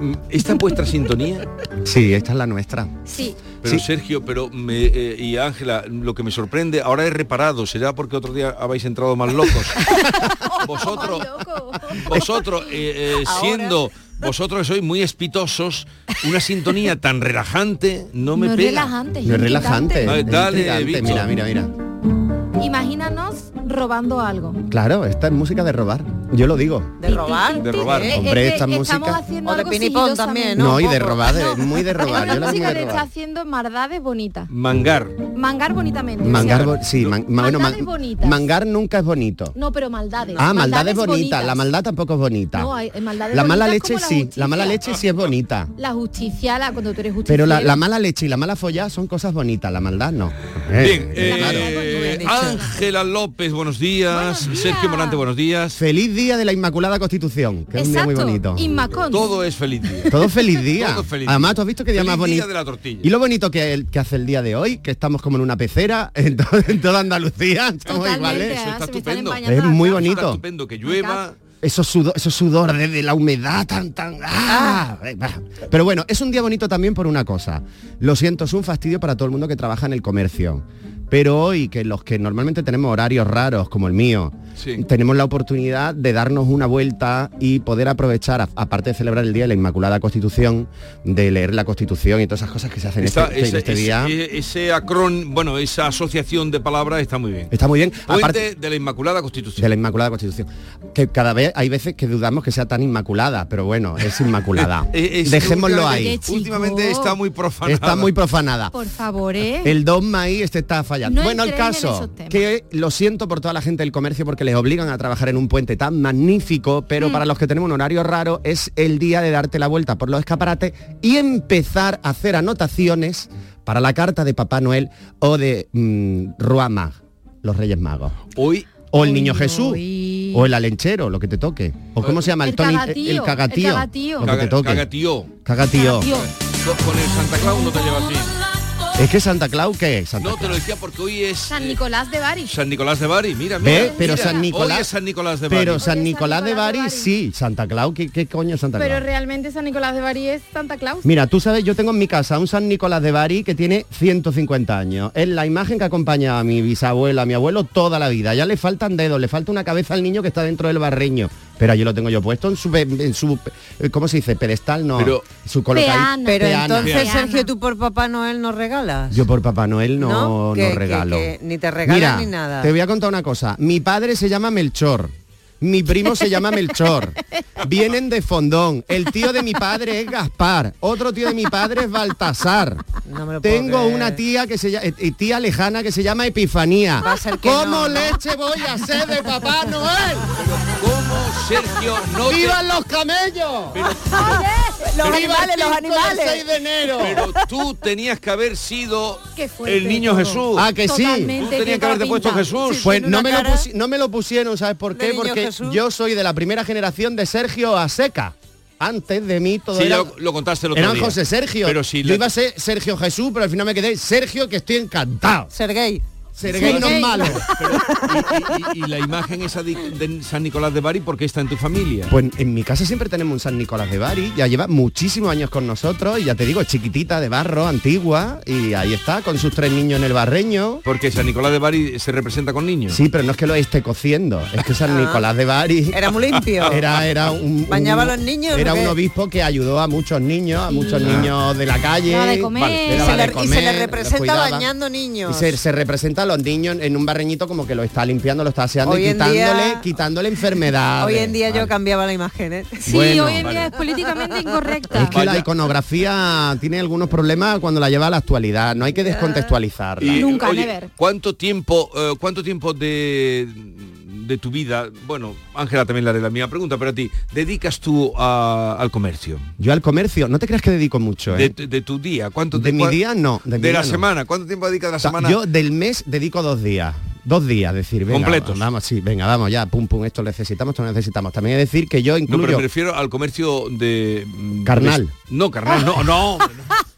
Me- ¿Esta es vuestra sintonía? Sí, esta es la nuestra. Sí. Pero Sí. Sergio, pero me, eh, y Ángela, lo que me sorprende, ahora he reparado, será porque otro día habéis entrado más locos. vosotros, vosotros eh, eh, siendo vosotros que sois muy espitosos, una sintonía tan relajante no me No es pega. relajante, No es relajante. dale, bicho. Mira, mira, mira. Imagínanos robando algo. Claro, esta es música de robar. Yo lo digo. ¿De robar? De robar. Eh, Hombre, es que esta estamos música- haciendo O de pinipón también. No, ¿no? y de robar, de- muy de Es robar. la música de está haciendo maldades bonitas. Mangar. Mangar bonitamente. Mangar, o sea, bo- sí, bueno, maldades mangar nunca es bonito. No, pero maldades. Ah, maldad es bonita, bonitas. la maldad tampoco es bonita. No, hay- maldades la mala leche sí, la mala leche sí es bonita. La justicia, la, cuando tú eres justicia. Pero la, la mala leche y la mala follada son cosas bonitas, la maldad no. Eh, Bien, claro. eh, Ángela López, buenos días. Buenos días. Sergio Morante, buenos días. Feliz día de la Inmaculada Constitución, que es un día muy bonito. Inmacón. Todo es feliz día. Todo feliz día. Todo feliz Además, día. tú has visto que día Feliz más bonito. día de la tortilla. Y lo bonito que, el- que hace el día de hoy, que estamos como en una pecera, en, to- en toda Andalucía, estamos iguales. Eso ah, está estupendo. Es muy bonito. Está estupendo que llueva. Esos sudor, esos sudor de, de la humedad tan tan ¡ah! pero bueno es un día bonito también por una cosa lo siento es un fastidio para todo el mundo que trabaja en el comercio pero hoy que los que normalmente tenemos horarios raros como el mío Sí. tenemos la oportunidad de darnos una vuelta y poder aprovechar aparte de celebrar el día de la Inmaculada Constitución de leer la Constitución y todas esas cosas que se hacen en Está- este, en ese, este ese- día e- ese acrón, bueno, esa asociación de palabras está muy bien. está muy bien Puente aparte de la Inmaculada Constitución. de la Inmaculada Constitución. Que cada vez hay veces que dudamos que sea tan inmaculada, pero bueno, es inmaculada. Es- Dejémoslo ahí. Últimamente está muy profanada. Está muy profanada. Por favor, ¿eh? El dogma ahí este está fallando. No bueno, el caso, que lo siento por toda la gente del comercio porque les obligan a trabajar en un puente tan magnífico, Mm. pero para los que tenemos un horario raro es el día de darte la vuelta por los escaparates y empezar a hacer anotaciones para la carta de Papá Noel o de mm, Roi Mag, los Reyes Magos. Hoy O el Uy, niño Jesús. uy. O el alenchero, lo que te toque. O cómo se llama el, El Tony, cagatío, el cagatío. el cagatío. Lo que te caga- toque. cagatío. Cagatío. Tío, Co- Con el Santa Claus no te lleva así. Es que Santa Claus, ¿qué es Santa No, te lo decía porque hoy es San eh, Nicolás de Bari. San Nicolás de Bari. Mira, ¿Ve? mira. Pero mira. San Nicolás- Hoy es San Nicolás de Bari. Pero San San Nicolás de Nicolás de Bari, Bari. sí. Santa Claus, ¿qué, qué coño es Santa Pero Claus? realmente San Nicolás de Bari es Santa Claus. Mira, tú sabes, yo tengo en mi casa un San Nicolás de Bari que tiene 150 años. Es la imagen que acompaña a mi bisabuela, a mi abuelo toda la vida. Ya le faltan dedos, le falta una cabeza al niño que está dentro del barreño. Pero allí lo tengo yo puesto en su, pe- en su eh, ¿cómo se dice? Pedestal, no. Pero- su colocadito. Peana. Pero Peana. entonces, Peana. Sergio, tú por Papá Noel no regalas. Yo por Papá Noel no, ¿No? regalo. ni te regalan Mira, ni nada. Te voy a contar una cosa. Mi padre se llama Melchor. Mi primo se llama Melchor. Vienen de Fondón. El tío de mi padre es Gaspar. Otro tío de mi padre es Baltasar. No me lo puedo Tengo una tía que se llama, tía lejana que se llama Epifanía. Va a ser que ¿Cómo no, ¿no? leche voy a ser de Papá Noel? ¿Cómo, Sergio, no te... ¡Vivan los camellos! Los ¡Viva el animales, los 5 y el animales. 6 de enero! Pero tú tenías que haber sido el niño todo. Jesús. Ah, que sí. Totalmente, Tú tenías que haberte puesto. Jesús. Sí, Pues no me, lo no me lo pusieron, ¿sabes por qué? Porque Jesús. yo soy de la primera generación de Sergio Aseca. Antes de mí todo Sí, era... ya lo, lo contaste el otro Eran día. José Sergio. Pero si yo iba a ser Sergio Jesús, pero al final me quedé Sergio que estoy encantado. Sergey. Sergio no es malo. Y, y- y la imagen esa de, de San Nicolás de Bari, ¿por qué está en tu familia? Pues en mi casa siempre tenemos un San Nicolás de Bari, ya lleva muchísimos años con nosotros y ya te digo, es chiquitita, de barro, antigua, y ahí está, con sus tres niños en el barreño. Porque San Nicolás de Bari se representa con niños. Sí, pero no es que lo esté cociendo, es que San Ah. Nicolás de Bari Era muy limpio. era, era un, ¿Bañaba a los niños, Era un obispo que ayudó a muchos niños, a muchos niños de la calle. Vale, Y se le- y se comer, le los representa bañando niños. Y se, se representa a los niños en un barreñito como que lo está limpiando, lo está aseando Hoy y quitándole, día- quitándole enfermedades. Hoy en día yo cambiaba la imagen, ¿eh? Sí, Bueno, hoy en vale. día es políticamente incorrecta. Es que la iconografía tiene algunos problemas cuando la lleva a la actualidad, no hay que descontextualizarla. Y, Nunca, oye, never. ¿Cuánto tiempo, eh, cuánto tiempo de, de tu vida, bueno, Ángela también la haré la misma pregunta, pero a ti, ¿dedicas tú a- al comercio? Yo al comercio, no te creas que dedico mucho, ¿eh? De, de tu día, ¿cuánto De mi día no. De, la no. semana, ¿cuánto tiempo dedicas de la semana? Yo del mes dedico dos días. Dos días, decir, venga, Completos. Vamos, sí, venga, vamos ya, pum, pum, esto necesitamos, esto lo necesitamos. También es decir que yo no, incluyo... pero me refiero al comercio de... mm, Carnal. de- No, carnal, no, no.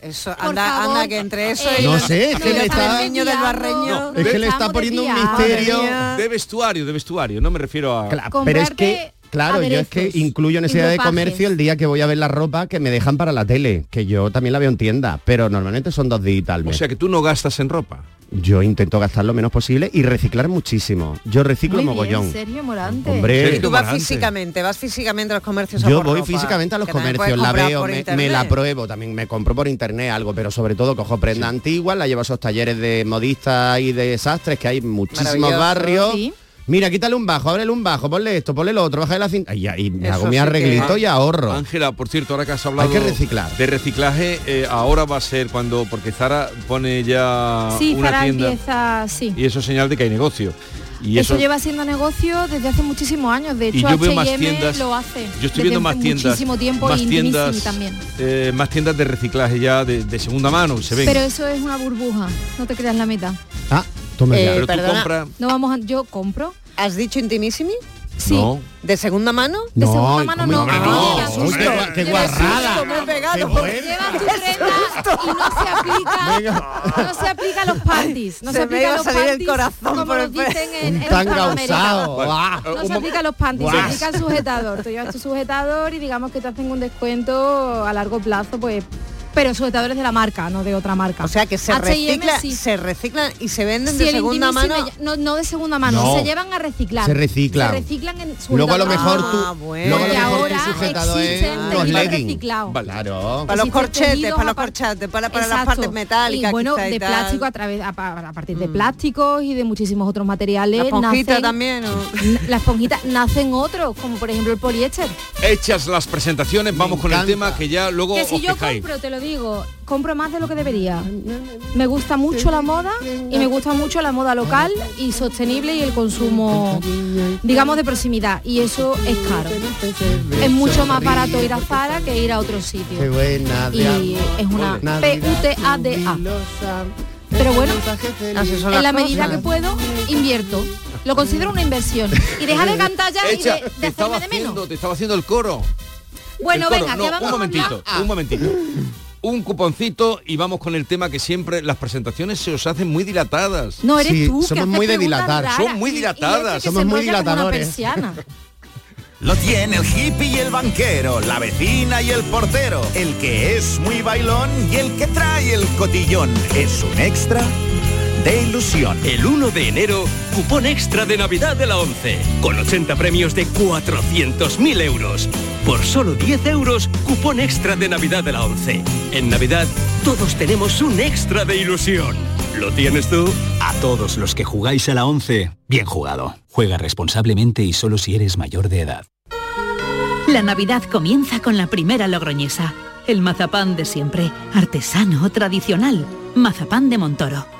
Eso, anda, anda, que entre eso eh, y No sé, es que le está- niño del barreño. No, es que le está poniendo un misterio. De vestuario, de vestuario, no me refiero a... Pero es que, Claro, yo es que incluyo y necesidad de ropajes. comercio el día que voy a ver la ropa que me dejan para la tele, que yo también la veo en tienda, pero normalmente son dos días al O sea que tú no gastas en ropa. Yo intento gastar lo menos posible y reciclar muchísimo. Yo reciclo Muy bien, mogollón. Sergio Morante. Hombre, Sergio Tú vas Morante. físicamente, vas físicamente a los comercios a Yo por voy ropa, físicamente a los comercios, la veo, me, la pruebo, también me compro por internet algo, pero sobre todo cojo prendas antiguas, la llevo a esos talleres de modistas y de sastres que hay en muchísimos barrios. Sí. Mira, quítale un bajo, ábrele un bajo, ponle esto, ponle lo otro, baja la cinta. Y, y me hago mi que- arreglito y ahorro. Ángela, por cierto, ahora que has hablado Hay que reciclar. de reciclaje, eh, ahora va a ser cuando, porque Zara pone ya Sí, una Zara tienda empieza, sí. y eso es señal de que hay negocio. Y eso, eso, lleva siendo negocio desde hace muchísimos años. De y hecho, yo veo más H&M tiendas. lo hace. Yo estoy viendo más tiendas, Muchísimo tiempo más y tiendas, también. eh, más tiendas de reciclaje ya de, de segunda mano, se ven. Pero eso es una burbuja. No te creas la mitad. Ah, toma Eh, ya. Pero tú perdona. compras. No vamos a, yo compro. ¿Has dicho intimissimi? Sí. No. ¿De segunda mano? De segunda mano no. Hombre, no, no, hombre, susto, qué qué guarrada. susto. Me he pegado. Qué tu prenda y no se aplica no se aplica a los panties no se, Se aplica a los salir el panties corazón como por lo el pe- dicen en, en Tan. Ah. no se aplica a los panties, se aplica al sujetador. Tú llevas tu sujetador y digamos que te hacen un descuento a largo plazo, pues pero sujetadores de la marca, no de otra marca. O sea que se recicla, sí. se reciclan y se venden Sí, de segunda mano. no, no de segunda mano, No. se llevan a reciclar. Se reciclan. Se reciclan en Luego a lo mejor tú, Ah, bueno. luego a lo mejor ahora tu sujetador es leggings. Vale. Claro. Para los corchetes, para los corchetes, para, para las partes metálicas. Y bueno, quizá y de tal. plástico a través a, pa- a partir de plásticos y de muchísimos otros materiales. La esponjita nacen- también. ¿o? N- La esponjita nacen otros, como por ejemplo el poliéster. Hechas las presentaciones, vamos con el tema que ya luego Que si os yo quejáis. compro, te lo digo, compro más de lo que debería. Me gusta mucho la moda y me gusta mucho la moda local y sostenible y el consumo, digamos, de proximidad. Y eso es caro. Es mucho más barato ir a Zara que ir a otro Qué sitio. Y es una P-U-T-A-D-A. Pero bueno, son en la medida cosas. que puedo, invierto. Lo considero una inversión. Y dejar de cantar ya y de, de te estaba hacerme de menos. haciendo, te estaba haciendo el coro. Bueno, El coro. venga, No, que vamos un a momentito, un momentito. Un cuponcito y vamos con el tema que siempre las presentaciones se os hacen muy dilatadas. No eres Sí, tú, somos muy de dilatar. Son muy y- y dilatadas. Somos muy dilatadores. persiana. Lo tiene el hippie y el banquero, la vecina y el portero, el que es muy bailón y el que trae el cotillón. Es un extra de ilusión. El 1 de enero, cupón extra de Navidad de la 11, con 80 premios de 400.000 euros. Por solo 10 euros, cupón extra de Navidad de la 11. En Navidad, todos tenemos un extra de ilusión. ¿Lo tienes tú? A todos los que jugáis a la 11, bien jugado. Juega responsablemente y solo si eres mayor de edad. La Navidad comienza con la primera logroñesa. El mazapán de siempre, artesano, tradicional. Mazapán de Montoro,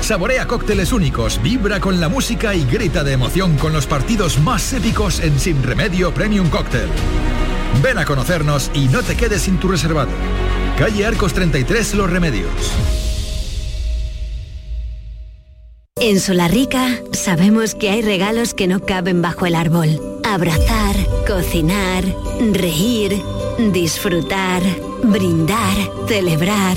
Saborea cócteles únicos, vibra con la música y grita de emoción con los partidos más épicos en Sin Remedio Premium Cóctel. Ven a conocernos y no te quedes sin tu reservado. Calle Arcos 33 Los Remedios. En Solarrica sabemos que hay regalos que no caben bajo el árbol. Abrazar, cocinar, reír, disfrutar, brindar, celebrar.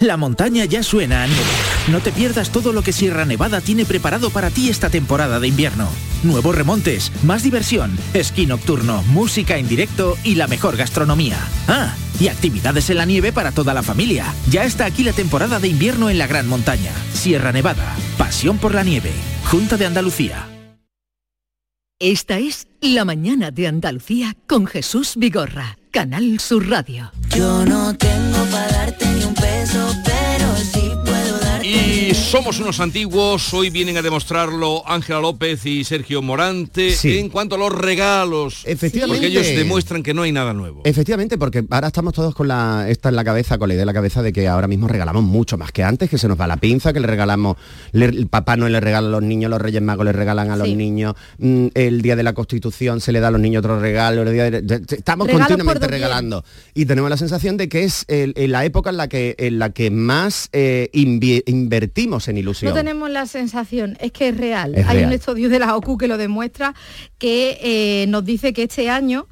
La montaña ya suena a nieve. No te pierdas todo lo que Sierra Nevada tiene preparado para ti esta temporada de invierno. Nuevos remontes, más diversión, esquí nocturno, música en directo y la mejor gastronomía. Ah, y actividades en la nieve para toda la familia. Ya está aquí la temporada de invierno en la Gran Montaña. Sierra Nevada, pasión por la nieve. Junta de Andalucía. Esta es La mañana de Andalucía con Jesús Vigorra, Canal Sur Radio. Yo no tengo un peso, Y somos unos antiguos, hoy vienen a demostrarlo Ángela López y Sergio Morante Sí. en cuanto a los regalos. Efectivamente. Porque ellos demuestran que no hay nada nuevo. Efectivamente, porque ahora estamos todos con la esta en la cabeza, con la idea en la cabeza de que ahora mismo regalamos mucho más que antes, que se nos va la pinza, que le regalamos, le- el papá no le regala a los niños, los Reyes Magos le regalan a los Sí. niños, mm, el día de la Constitución se le da a los niños otro regalo, el día de- de- de- estamos Regalos continuamente regalando y tenemos la sensación de que es el- la época en la que en la que más eh, invi- invertimos en ilusión. No tenemos la sensación, es que es real. Es Hay real. un estudio de la OCU que lo demuestra, que eh, nos dice que este año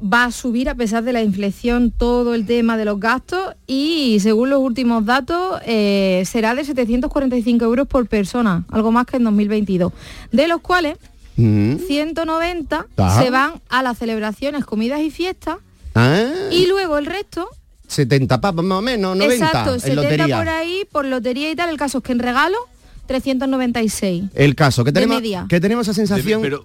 va a subir a pesar de la inflación todo el tema de los gastos y según los últimos datos eh, será de 745 euros por persona, algo más que en 2022, de los cuales Mm. 190 Ah. se van a las celebraciones, comidas y fiestas Ah, y luego el resto 70 pavos más o menos, 90 Exacto, en 70 lotería. por ahí, por lotería y tal. El caso es que en regalo, 396. El caso, que tenemos, que tenemos esa sensación... Pero,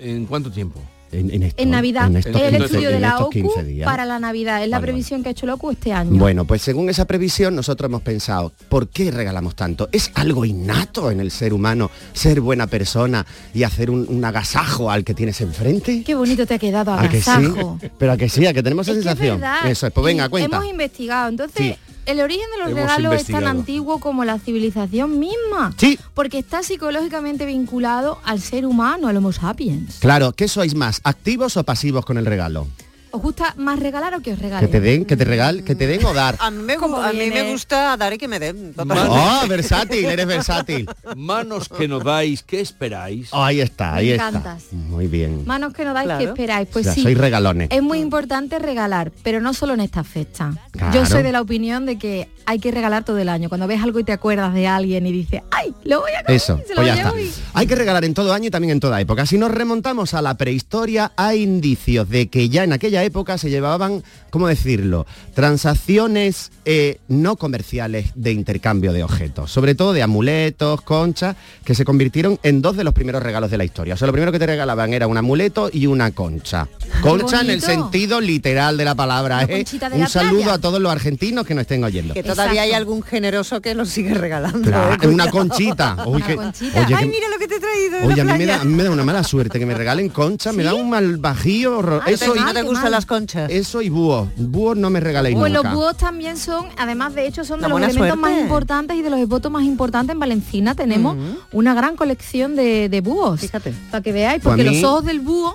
¿en cuánto tiempo? En, en esto, En Navidad, en es estos el 15 estudio de la OCU 15 días. para la Navidad. Es la previsión que ha hecho la OCU este año. Bueno, pues según esa previsión nosotros hemos pensado, ¿por qué regalamos tanto? ¿Es algo innato en el ser humano ser buena persona y hacer un, un agasajo al que tienes enfrente? Qué bonito te ha quedado ¿A que sí? agasajo. Pero a que sí, a que tenemos esa Es que es sensación. Eso es, pues venga, cuenta. Hemos investigado. Entonces, Sí. El origen de los Hemos regalos es tan antiguo como la civilización misma. Sí. Porque está psicológicamente vinculado al ser humano, al Homo sapiens. Claro, ¿qué sois más, activos o pasivos con el regalo? ¿Os gusta más regalar o que os Que regalen? te den, que te regal, que te den o dar. A mí me, gusta dar y que me den. Oh, versátil, eres versátil. Manos que nos dais, ¿qué esperáis? Ahí está, ahí Me está. encantas. Muy bien. Manos que no dais, Claro. que esperáis. Pues O sea, sí. sois regalones. Es muy importante regalar, pero no solo en esta fecha. Claro. Yo soy de la opinión de que hay que regalar todo el año. Cuando ves algo y te acuerdas de alguien y dices, ¡ay! Lo voy a coger", Eso, se lo pues ya llevo está. y- Hay que regalar en todo año y también en toda época. Si nos remontamos a la prehistoria, hay indicios de que ya en aquella época se llevaban, ¿cómo decirlo?, transacciones eh, no comerciales de intercambio de objetos, sobre todo de amuletos, conchas, que se convirtieron en dos de los primeros regalos de la historia. O sea, lo primero que te regalaban era un amuleto y una concha. Concha en el sentido literal de la palabra. ¿eh? de Un la saludo playa. a todos los argentinos que nos estén oyendo. Que todavía hay algún generoso que lo sigue regalando. Claro, eh, una conchita. Uy, que- oye, Ay, que- mira lo que te he traído. Oye, a mí, me da, a mí me da una mala suerte que me regalen concha, me da un mal bajío. Ah, eso, ¿no te- y, no te las conchas? Eso y búhos. Búhos no me regaléis Pues los nunca. búhos también son, además de hecho, son de La los elementos más importantes y de los votos más importantes en Valencina. Tenemos una gran colección de, de búhos. Fíjate. Para que veáis, Pues a porque mí- los ojos del búho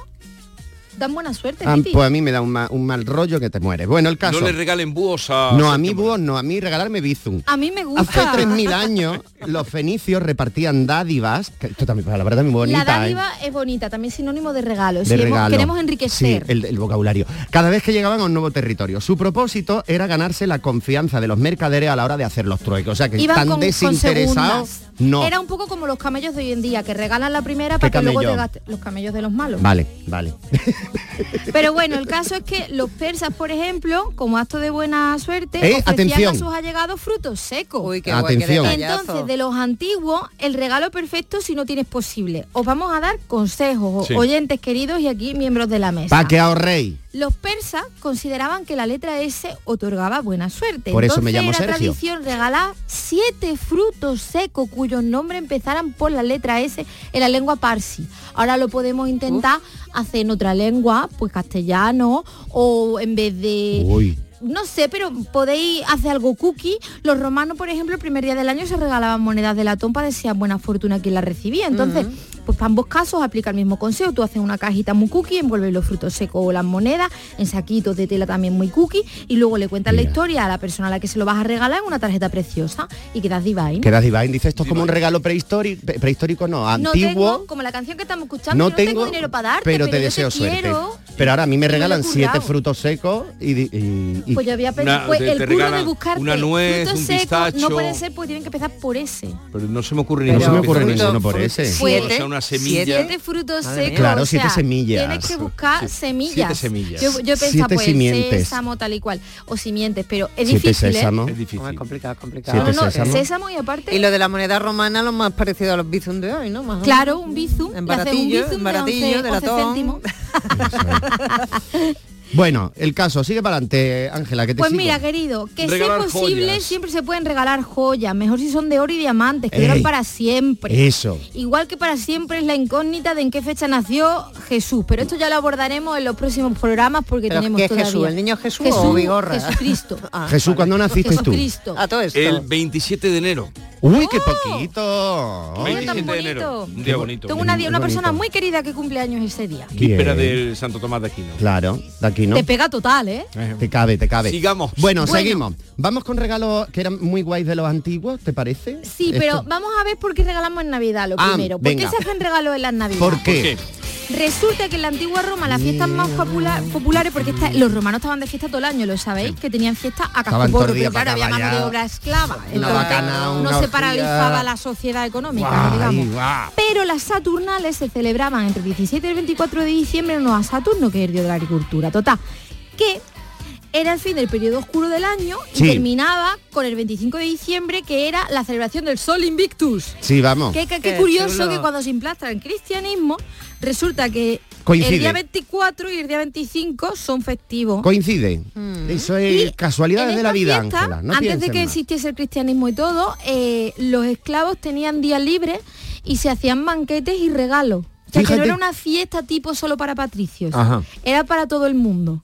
dan buena suerte, Ah, pues a mí me da un, ma- un mal rollo que te mueres. Bueno, el caso. No le regalen búhos a... No, a mí búhos no, a mí regalarme bizum. A mí me gusta. Hace 3.000 años los fenicios repartían dádivas, que esto también, la verdad, muy bonita. La ¿eh? dádiva es bonita, también sinónimo de regalo. de Si hemos- regalo. queremos Sí, enriquecer. el, el vocabulario. Cada vez que llegaban a un nuevo territorio. Su propósito era ganarse la confianza de los mercaderes a la hora de hacer los trueques. O sea, que Iban tan con- con desinteresados. No. Era un poco como los camellos de hoy en día, que regalan la primera ¿Qué para que luego te los camellos de los malos. Vale, vale. Pero bueno, el caso es que los persas, por ejemplo, como acto de buena suerte, Eh, ofrecían atención. a sus allegados frutos secos. Uy, qué guay. Entonces, de los antiguos, el regalo perfecto si no tienes posible. Os vamos a dar consejos, Sí. oyentes queridos y aquí miembros de la mesa. Para que ahorréis. Los persas consideraban que la letra S otorgaba buena suerte. Por eso me llamo era Sergio. tradición regalar siete frutos secos cuyos nombres empezaran por la letra S en la lengua parsi. Ahora lo podemos intentar hacer en otra lengua, pues castellano, o en vez de Uy. no sé, pero podéis hacer algo cookie. Los romanos, por ejemplo, el primer día del año se regalaban monedas de latón para desear buena fortuna quien la recibía. Entonces, Pues para ambos casos aplica el mismo consejo. Tú haces una cajita muy cookie, envuelves los frutos secos o las monedas en saquitos de tela también muy cookie y luego le cuentas la historia a la persona a la que se lo vas a regalar en una tarjeta preciosa y quedas divine. Quedas divine, dice esto es como un regalo prehistórico, prehistórico no, No antiguo. tengo, como la canción que estamos escuchando, No no tengo, tengo, dinero para darte, pero pero, te yo deseo suerte. quiero. Pero ahora a mí me regalan siete frutos secos y, di- y- y- Pues yo había pensado, Una- pues te- el te curro de buscarte una nuez, frutos un secos pistacho. no puede ser porque tienen que empezar por ese. Pero no se me ocurre No ninguno. se me ocurre ninguno por ese. Siete, O sea, una semilla. siete frutos secos. Claro, o siete sea, semillas. Tienes que buscar Sí. semillas. Siete semillas. Yo, yo pensaba, Siete pues, simientes. sésamo tal y cual. O simientes, pero es Siete difícil, sésamo. ¿eh? Es difícil. Es complicado, complicado. No, no, no, sésamo y aparte... Y lo de la moneda romana, lo más parecido a los bizum de hoy, ¿no? Más o Claro, un bizum. En haces un baratillo, bizum en de baratillo, 11 de 11 latón. Bueno, el caso, sigue para adelante, Ángela, que te Pues sigo. mira, querido, que sea posible, joyas. siempre se pueden regalar joyas, mejor si son de oro y diamantes, que duran para siempre. Eso. Igual que para siempre es la incógnita de en qué fecha nació Jesús, pero esto ya lo abordaremos en los próximos programas porque ¿Pero tenemos qué es todavía. Jesús? ¿El niño Jesús o Vigorra? Jesucristo. Ah, Jesús, ¿cuándo naciste tú? Jesucristo. A todo esto. El 27 de enero. Uy, qué poquito. Qué día tan 27 de enero. bonito. Un día bonito. Tengo una, persona muy querida que cumple años ese día. Víspera del Santo Tomás de Aquino. Claro, de aquí no. Te pega total, ¿eh? Te cabe, te cabe. Sigamos. Bueno, Bueno. seguimos. Vamos con regalos que eran muy guays de los antiguos, ¿te parece? Sí, Esto- pero vamos a ver por qué regalamos en Navidad lo Ah, primero. ¿Por venga. qué se hacen regalos en las Navidades? ¿Por qué? Resulta que en la antigua Roma las fiestas más popula- populares, porque esta- los romanos estaban de fiesta todo el año, lo sabéis, que tenían fiesta a cascoporro, pero claro, había mano de obra esclava. Una bacana, una no se paralizaba la sociedad económica, Guay, digamos. Pero las Saturnales se celebraban entre el 17 y el 24 de diciembre en a Saturno, que es el dios de la agricultura. Total, que era el fin del periodo oscuro del año y Sí. terminaba con el 25 de diciembre, que era la celebración del Sol Invictus. Sí, vamos. Qué, qué- qué Qué curioso chulo. que cuando se implanta el cristianismo, resulta que Coincide. el día 24 y el día 25 son festivos. Coincide. Eso es casualidades En de la vida, fiesta, Ángela. No antes de que más. existiese el cristianismo y todo, eh, los esclavos tenían días libres y se hacían banquetes y regalos. O sea, que no era una fiesta tipo solo para patricios, Ajá. era para todo el mundo.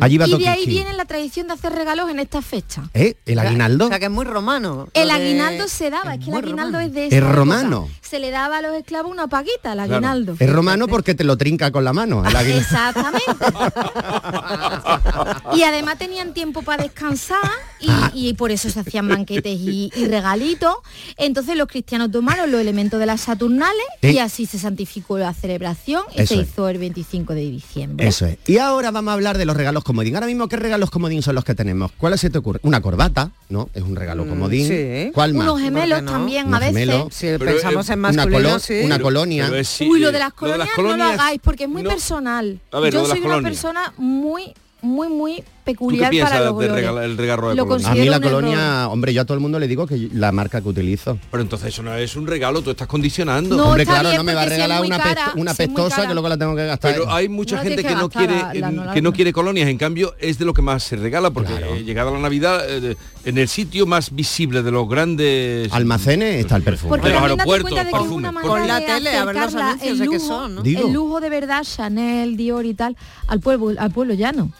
Allí va Y de ahí viene la tradición de hacer regalos en esta fecha. ¿Eh? ¿El aguinaldo? O sea, que es muy romano. El de- aguinaldo se daba, es que el aguinaldo romano. es de Es época. romano. Se le daba a los esclavos una paguita, el Claro. aguinaldo. Es romano porque te lo trinca con la mano. el. Exactamente. y además tenían tiempo para descansar y, Ah. y por eso se hacían banquetes y, y regalitos. Entonces los cristianos tomaron los elementos de las Saturnales y así se santificó la celebración y Eso se es. hizo el 25 de diciembre. Eso es. Y ahora vamos a hablar de los regalos comodín. Ahora mismo, ¿qué regalos comodín son los que tenemos? ¿Cuáles se te ocurre? Una corbata, ¿no? Es un regalo comodín. sí. ¿Cuál más? Unos gemelos también Unos a veces. gemelos. Si Pero, pensamos eh, en una masculino, colo- sí. una colonia. Pero es sí, Uy, lo eh, de las colonias, no colonias, lo hagáis porque es muy no. personal. A ver, Yo lo de las soy una colonias. persona muy, muy, muy ¿Tú qué peculiar para los regalo, el regalo de Lo colonia? A mí la colonia, hombre, yo a todo el mundo le digo que la marca que utilizo. Pero entonces eso no es un regalo, tú estás condicionando. No, hombre, está claro, bien, no me va a si regalar una, cara, pesto- una si pestosa que luego la tengo que gastar. Pero hay mucha No, gente que que no quiere gastar la- la- la- que no quiere colonias, en cambio es de lo que más se regala porque eh, llegada la Navidad eh, de- en el sitio más visible de los grandes Almacenes está el perfume. Porque de los aeropuertos, de que manera Pon la de tele, a ver los anuncios de lujo, son. El lujo de verdad, Chanel, Dior y tal, al pueblo, al pueblo llano.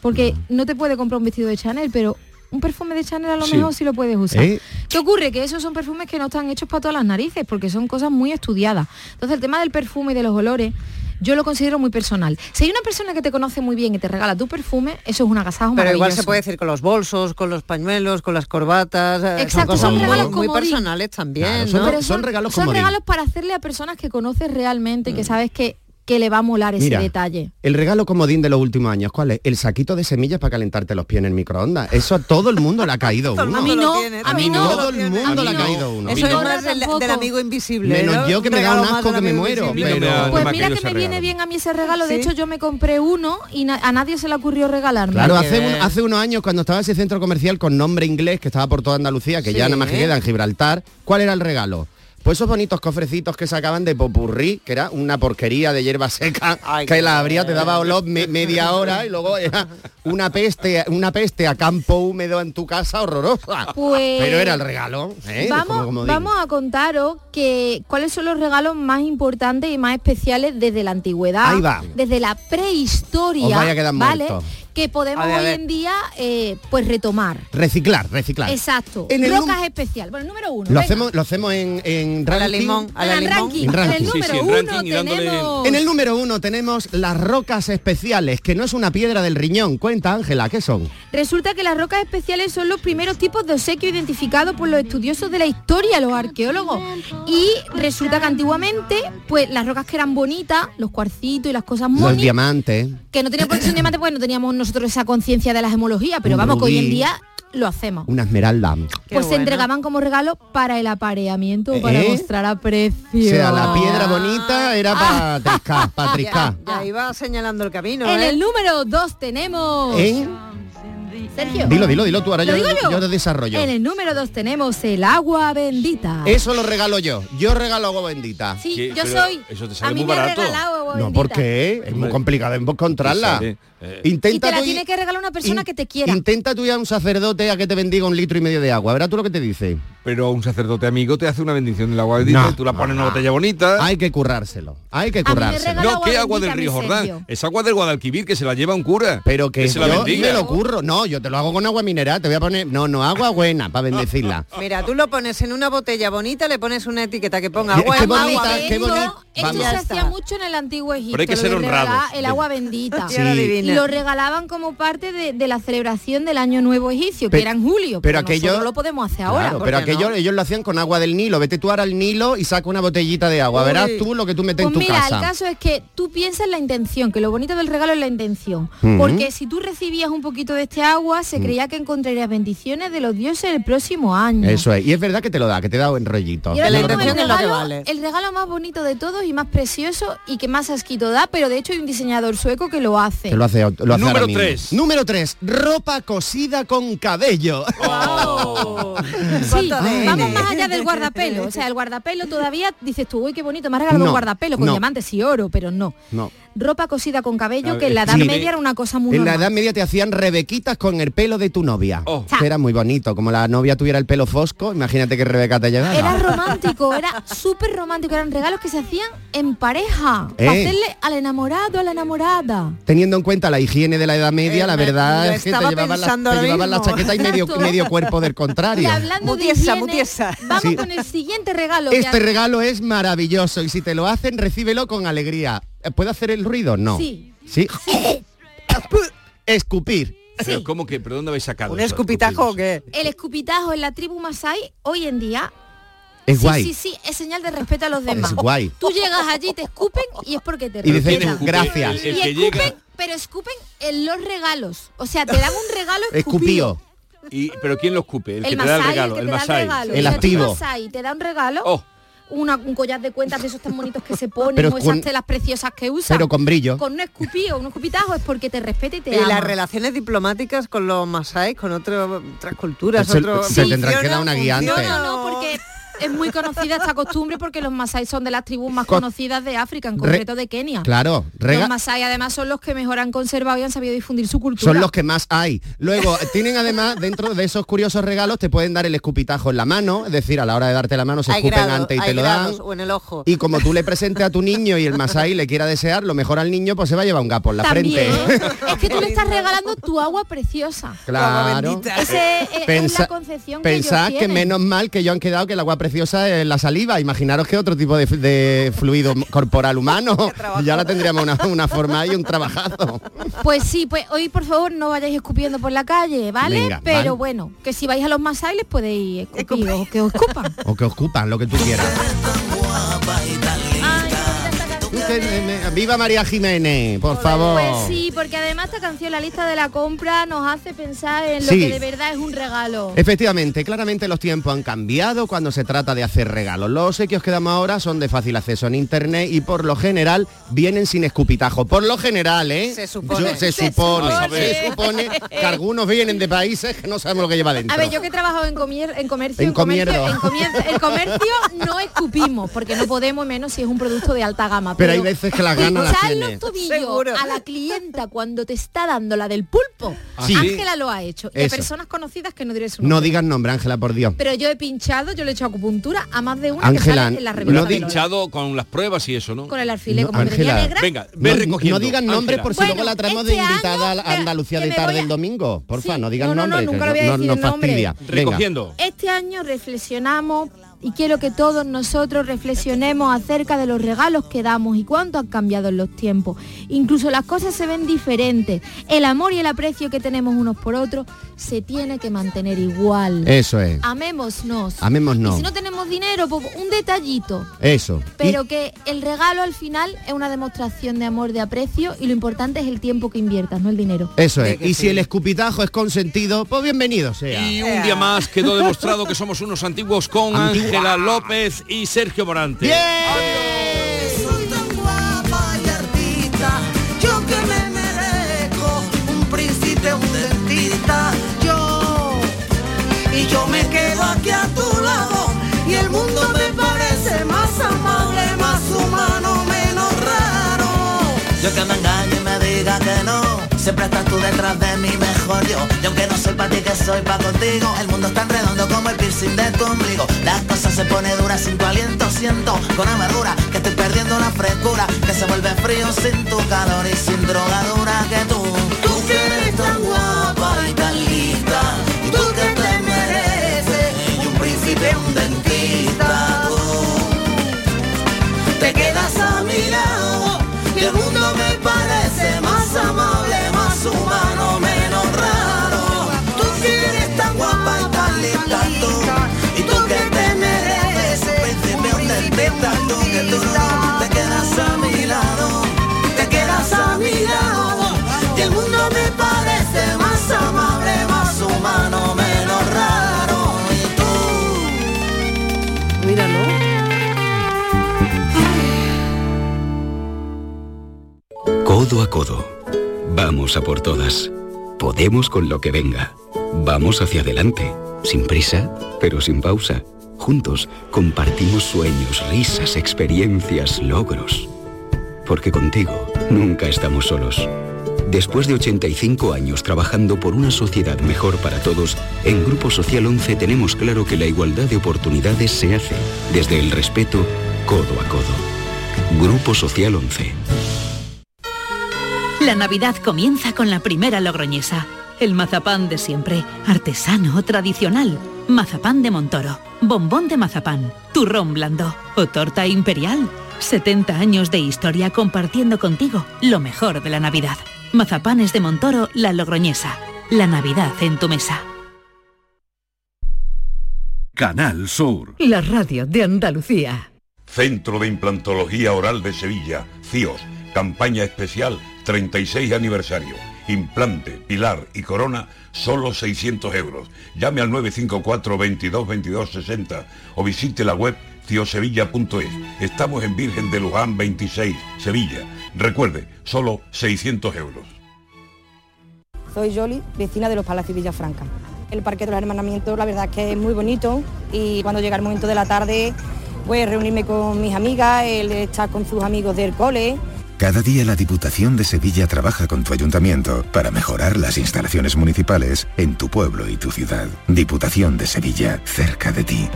Porque no te puede comprar un vestido de Chanel, pero un perfume de Chanel a lo Sí. mejor sí lo puedes usar. ¿Eh? ¿Qué ocurre? Que esos son perfumes que no están hechos para todas las narices, porque son cosas muy estudiadas. Entonces el tema del perfume y de los olores, yo lo considero muy personal. Si hay una persona que te conoce muy bien y te regala tu perfume, eso es un agasajo Pero igual maravilloso. se puede decir con los bolsos, con los pañuelos, con las corbatas. eh, Exacto, son cosas son regalos muy personales también, Claro, son ¿no? son regalos son comodín. regalos para hacerle a personas que conoces realmente, que sabes que, que le va a molar ese Mira, detalle. El regalo comodín de los últimos años, ¿cuál es? El saquito de semillas para calentarte los pies en el microondas. Eso a todo el mundo le ha caído uno. A mí no, tiene, a mí no. Todo el mundo A mí le ha no. caído uno. Eso es más del, del amigo invisible. Menos ¿no? yo que me da un asco que me muero, pero- No Pues mira que me viene bien a mí ese regalo. De ¿Sí? hecho, yo me compré uno y na- a nadie se le ocurrió regalarme. Claro, hace, un- hace unos años cuando estaba ese centro comercial con nombre inglés que estaba por toda Andalucía, que ya nada más que queda en Gibraltar, ¿cuál era el regalo? Pues esos bonitos cofrecitos que sacaban de popurrí, que era una porquería de hierba seca, Ay, que la abría, te daba olor me- media hora y luego era una peste, una peste a campo húmedo en tu casa horrorosa. Pues- Pero era el regalo. ¿eh? Como Vamos, vamos a contaros que cuáles son los regalos más importantes y más especiales desde la antigüedad, Ahí va. desde la prehistoria, Os vaya a quedar ¿vale? muertos. Que podemos ver, hoy en día eh, pues retomar. Reciclar, reciclar. Exacto. En el Rocas especial. Bueno, el número uno. Lo venga. hacemos, lo hacemos en, en A la ranking. limón, a la En limón. ranking. En ranking. En el número sí, en uno ranking tenemos... En el número uno tenemos las rocas especiales, que no es una piedra del riñón. Cuenta, Ángela, ¿qué son? Resulta que las rocas especiales son los primeros tipos de obsequio identificados por los estudiosos de la historia, los arqueólogos. Y resulta que antiguamente, pues las rocas que eran bonitas, los cuarcitos y las cosas Los moni, diamantes. que no tenían por qué ser un diamante porque no teníamos nosotros esa conciencia de la gemología, pero Un vamos que hoy en día lo hacemos. Una esmeralda. pues se entregaban como regalo para el apareamiento, para ¿Eh? mostrar aprecio. O sea, la piedra bonita era para triscar, para triscar. Ya iba señalando el camino. En ¿eh? el número 2 tenemos... ¿En? Sergio. Dilo, dilo, dilo tú, ahora ¿Lo yo, digo yo? yo te desarrollo. En el número 2 tenemos el agua bendita. Eso lo regalo yo. Yo regalo agua bendita. Sí, yo soy. eso te a sale mí muy me ha barato. regalado agua No, bendita. ¿por qué? Es muy complicado encontrarla. Eh, Y Intenta te la tú tiene que regalar una persona in- que te quiera. Intenta tú ir a un sacerdote a que te bendiga un litro y medio de agua. Verás tú lo que te dice. Pero un sacerdote amigo te hace una bendición del agua bendita No, y tú la pones en una botella bonita. Hay que currárselo. Hay que currárselo. No, ¿qué agua del río Jordán? Es agua del Guadalquivir que se la lleva un cura. Pero que se la yo bendiga. me lo curro. No, yo te lo hago con agua mineral. Te voy a poner... No, no, agua buena para bendecirla. Mira, tú lo pones en una botella bonita, le pones una etiqueta que ponga Qué agua, bonita, agua qué bonita. Esto se hacía mucho en el antiguo Egipto. Pero hay que lo ser regalar El agua bendita. Sí. Lo regalaban como parte de, de la celebración del Año Nuevo Egipcio, Pe- que era en julio. pero Pero, aquello- nosotros lo podemos hacer ahora. Claro, ¿por pero aquello no? ellos lo hacían con agua del Nilo. Vete tú ahora al Nilo y saca una botellita de agua. Uy. Verás tú lo que tú metes Pues en tu mira, casa. el caso es que tú piensas en la intención, que lo bonito del regalo es la intención. Porque si tú recibías un poquito de este agua, se creía que encontrarías bendiciones de los dioses el próximo año. Eso es. Y es verdad que te lo da, que te da buen rollito. La regalo, vale. el regalo más bonito de todos y más precioso y que más asquito da, pero de hecho hay un diseñador sueco que lo hace. Que lo hace, lo hace Número ahora mismo. tres. Número 3. Ropa cosida con cabello. Sí, ¿Cuánto de vamos más allá del guardapelo. O sea, el guardapelo todavía dices tú, uy, qué bonito, me ha regalado No, un guardapelo con no. diamantes y oro, pero no. No. Ropa cosida con cabello, ver, que en la edad sí. media era una cosa muy En la. Edad Media te hacían rebequitas con el pelo de tu novia. Oh. Que era muy bonito. Como la novia tuviera el pelo fosco, imagínate que Rebeca te llevara. Era romántico, era súper romántico, eran regalos que se hacían en pareja, Eh. para hacerle al enamorado, a la enamorada. Teniendo en cuenta la higiene de la Edad Media, Eh, la verdad es que te estaba llevaban, la, te llevaban chaqueta y medio, cuerpo del Y contrario. hablando de Mutiesa, higiene, mutiesa. vamos Sí. con el siguiente regalo. Este regalo es maravilloso y si te lo hacen, recíbelo con alegría. Eh, ¿Puede hacer el ruido? No. Sí. ¿Sí? Escupir. Pero ¿cómo que? ¿Pero dónde habéis sacado? ¿Un escupitajo o qué? El escupitajo en la tribu Masai hoy en día Es sí, guay. sí, sí, es señal de respeto a los demás. Es guay. Tú llegas allí, te escupen y es porque te Y dicen, gracias. El, el y escupen, llega pero escupen en los regalos. O sea, te dan un regalo escupido. Escupío. y pero quién lo escupe, el, El que te da el Masai, regalo, el el que te da el Masai. regalo. El activo. Masai te da un regalo, Oh, una- un collar de cuentas de esos tan bonitos que se ponen, Pero o con- esas telas preciosas que usan. Pero con brillo. Con un escupío, un escupitajo es porque te respeta y te Y ama. las relaciones diplomáticas con los masái, con otro- otras culturas, Se- otro... se tendrán que dar una guía antes. No, no, no, porque es muy conocida esta costumbre porque los masái son de las tribus más Co- conocidas de África, en concreto de Kenia. Claro, rega- Los masái además son los que mejor han conservado y han sabido difundir su cultura. son los que más hay. Luego, tienen además, dentro de esos curiosos regalos, te pueden dar el escupitajo en la mano, es decir, a la hora de darte la mano se Hay escupen antes y te lo dan. o en el ojo. Y como tú le presentes a tu niño y el masai le quiera desear, lo mejor al niño pues se va a llevar un gapo en la También, frente. es que tú le estás regalando tu agua preciosa. Claro. Ese es, es la concepción que ellos que menos mal que yo han quedado que el agua preciosa es la saliva. Imaginaros que otro tipo de, de fluido corporal humano. ya la tendríamos una, una forma y un trabajazo. Pues sí, pues hoy por favor no vayáis escupiendo por la calle, ¿vale? Venga, Pero vale. bueno, que si vais a los masai les podéis escupir o que os escupan. O que ocupan lo que tú quieras. Viva María Jiménez, por favor. Pues sí, porque además esta canción, la lista de la compra, nos hace pensar en lo Sí. que de verdad es un regalo. Efectivamente, claramente los tiempos han cambiado cuando se trata de hacer regalos. Los obsequios que damos ahora son de fácil acceso en internet y por lo general vienen sin escupitajo. Por lo general, ¿eh? Se supone. Yo- se, Se supone, supone. se supone que algunos vienen de países que no sabemos lo que lleva dentro. A ver, yo que he trabajado en, comier- en comercio, En comercio, en comienzo- en comercio no escupimos, porque no podemos, menos si es un producto de alta gama. Pero Pero, hay veces que las ganas las Echar tiene. los tobillos a la clienta cuando te está dando la del pulpo. Ah, sí. Ángela lo ha hecho. Y a Eso. personas conocidas que no diré su No nombre. digas nombre, Ángela, por Dios. Pero yo he pinchado, yo le he hecho acupuntura a más de una Ángela, que sale en la revista no de Lola. Hinchado con las pruebas y eso, ¿no? Con el alfilé, No, como me Ángela. negra. Venga, ve No, recogiendo. no digan nombres Ángela. por si Bueno, luego la traemos de este invitada año, a Andalucía que de me tarde voy a- el domingo. Porfa, Sí. no digan No, no, no, nombres. nunca lo voy a no- decir nos el nombre. fastidia. Venga. Recogiendo. Este año reflexionamos y quiero que todos nosotros reflexionemos acerca de los regalos que damos y cuánto han cambiado en los tiempos. Incluso las cosas se ven diferentes. El amor y el aprecio que tenemos unos por otros se tiene que mantener igual. Eso es. Amémonos. Amémonos. Y si no tenemos dinero, pues un detallito. Eso. Pero que el regalo al final es una demostración de amor, de aprecio y lo importante es el tiempo que inviertas, no el dinero. Eso es. Y si el escupitajo es consentido, pues bienvenido sea. Y un día más quedó demostrado que somos unos antiguos con Antigua. Ángela López y Sergio Morante. Soy tan guapa y artista, yo que me merezco un príncipe, un dentista, yo y yo me quedo aquí a tu lado y el mundo me parece más amable, más humano, menos raro. Yo que me engaño y me diga que no, siempre estás tú detrás de mí mejor yo. Y aunque no soy para ti que soy para contigo, el mundo es tan redondo como el piercing de tu ombligo. Las cosas se pone duras sin tu aliento, siento con amargura que estoy perdiendo la frescura, que se vuelve frío sin tu calor y sin drogadura que tú. Tú eres tan Vamos a por todas. Podemos con lo que venga. Vamos hacia adelante. Sin prisa, pero sin pausa. Juntos compartimos sueños, risas, experiencias, logros. Porque contigo nunca estamos solos. Después de 85 años trabajando por una sociedad mejor para todos, en Grupo Social 11 tenemos claro que la igualdad de oportunidades se hace desde el respeto codo a codo. Grupo Social 11. La Navidad comienza con la primera logroñesa. El mazapán de siempre, artesano, tradicional. Mazapán de Montoro, bombón de mazapán, turrón blando o torta imperial. 70 años de historia compartiendo contigo lo mejor de la Navidad. Mazapanes de Montoro, la logroñesa. La Navidad en tu mesa. Canal Sur. La radio de Andalucía. Centro de Implantología Oral de Sevilla, CIOS, campaña especial 36 aniversario. Implante, pilar y corona, solo 600 euros. Llame al 954 22 22 60 o visite la web ciosevilla.es. Estamos en Virgen de Luján 26, Sevilla. Recuerde, solo 600 euros. Soy Yoli, vecina de los Palacios Villafranca. El Parque de los Hermanamientos, la verdad es que es muy bonito y cuando llega el momento de la tarde, pues reunirme con mis amigas, él está con sus amigos del cole. Cada día la Diputación de Sevilla trabaja con tu ayuntamiento para mejorar las instalaciones municipales en tu pueblo y tu ciudad. Diputación de Sevilla, cerca de ti.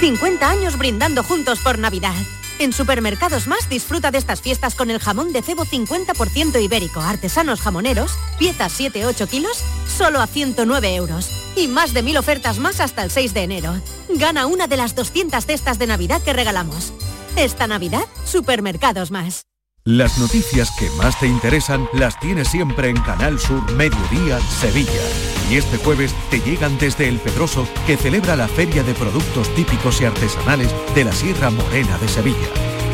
50 años brindando juntos por Navidad. En Supermercados Más disfruta de estas fiestas con el jamón de cebo 50% ibérico, artesanos jamoneros, piezas 7-8 kilos, solo a 109 euros. Y más de mil ofertas más hasta el 6 de enero. Gana una de las 200 cestas de Navidad que regalamos. Esta Navidad, Supermercados Más. Las noticias que más te interesan las tienes siempre en Canal Sur Mediodía Sevilla. Y este jueves te llegan desde El Pedroso, que celebra la Feria de Productos Típicos y Artesanales de la Sierra Morena de Sevilla.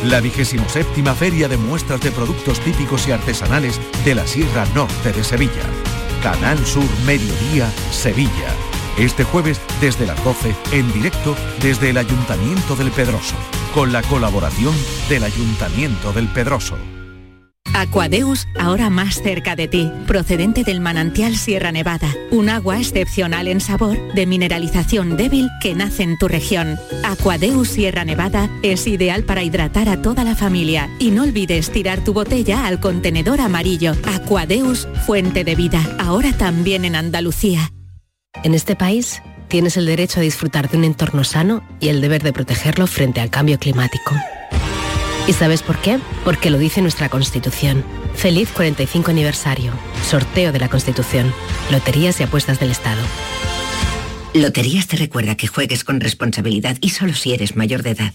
La vigésimo séptima Feria de Muestras de Productos Típicos y Artesanales de la Sierra Norte de Sevilla. Canal Sur Mediodía Sevilla. Este jueves desde las 12 en directo desde el Ayuntamiento del Pedroso, con la colaboración del Ayuntamiento del Pedroso. Aquadeus, ahora más cerca de ti, procedente del manantial Sierra Nevada, un agua excepcional en sabor, de mineralización débil que nace en tu región. Aquadeus Sierra Nevada es ideal para hidratar a toda la familia y no olvides tirar tu botella al contenedor amarillo. Aquadeus, fuente de vida, ahora también en Andalucía. En este país tienes el derecho a disfrutar de un entorno sano y el deber de protegerlo frente al cambio climático. ¿Y sabes por qué? Porque lo dice nuestra Constitución. Feliz 45 aniversario. Sorteo de la Constitución. Loterías y apuestas del Estado. Loterías te recuerda que juegues con responsabilidad y solo si eres mayor de edad.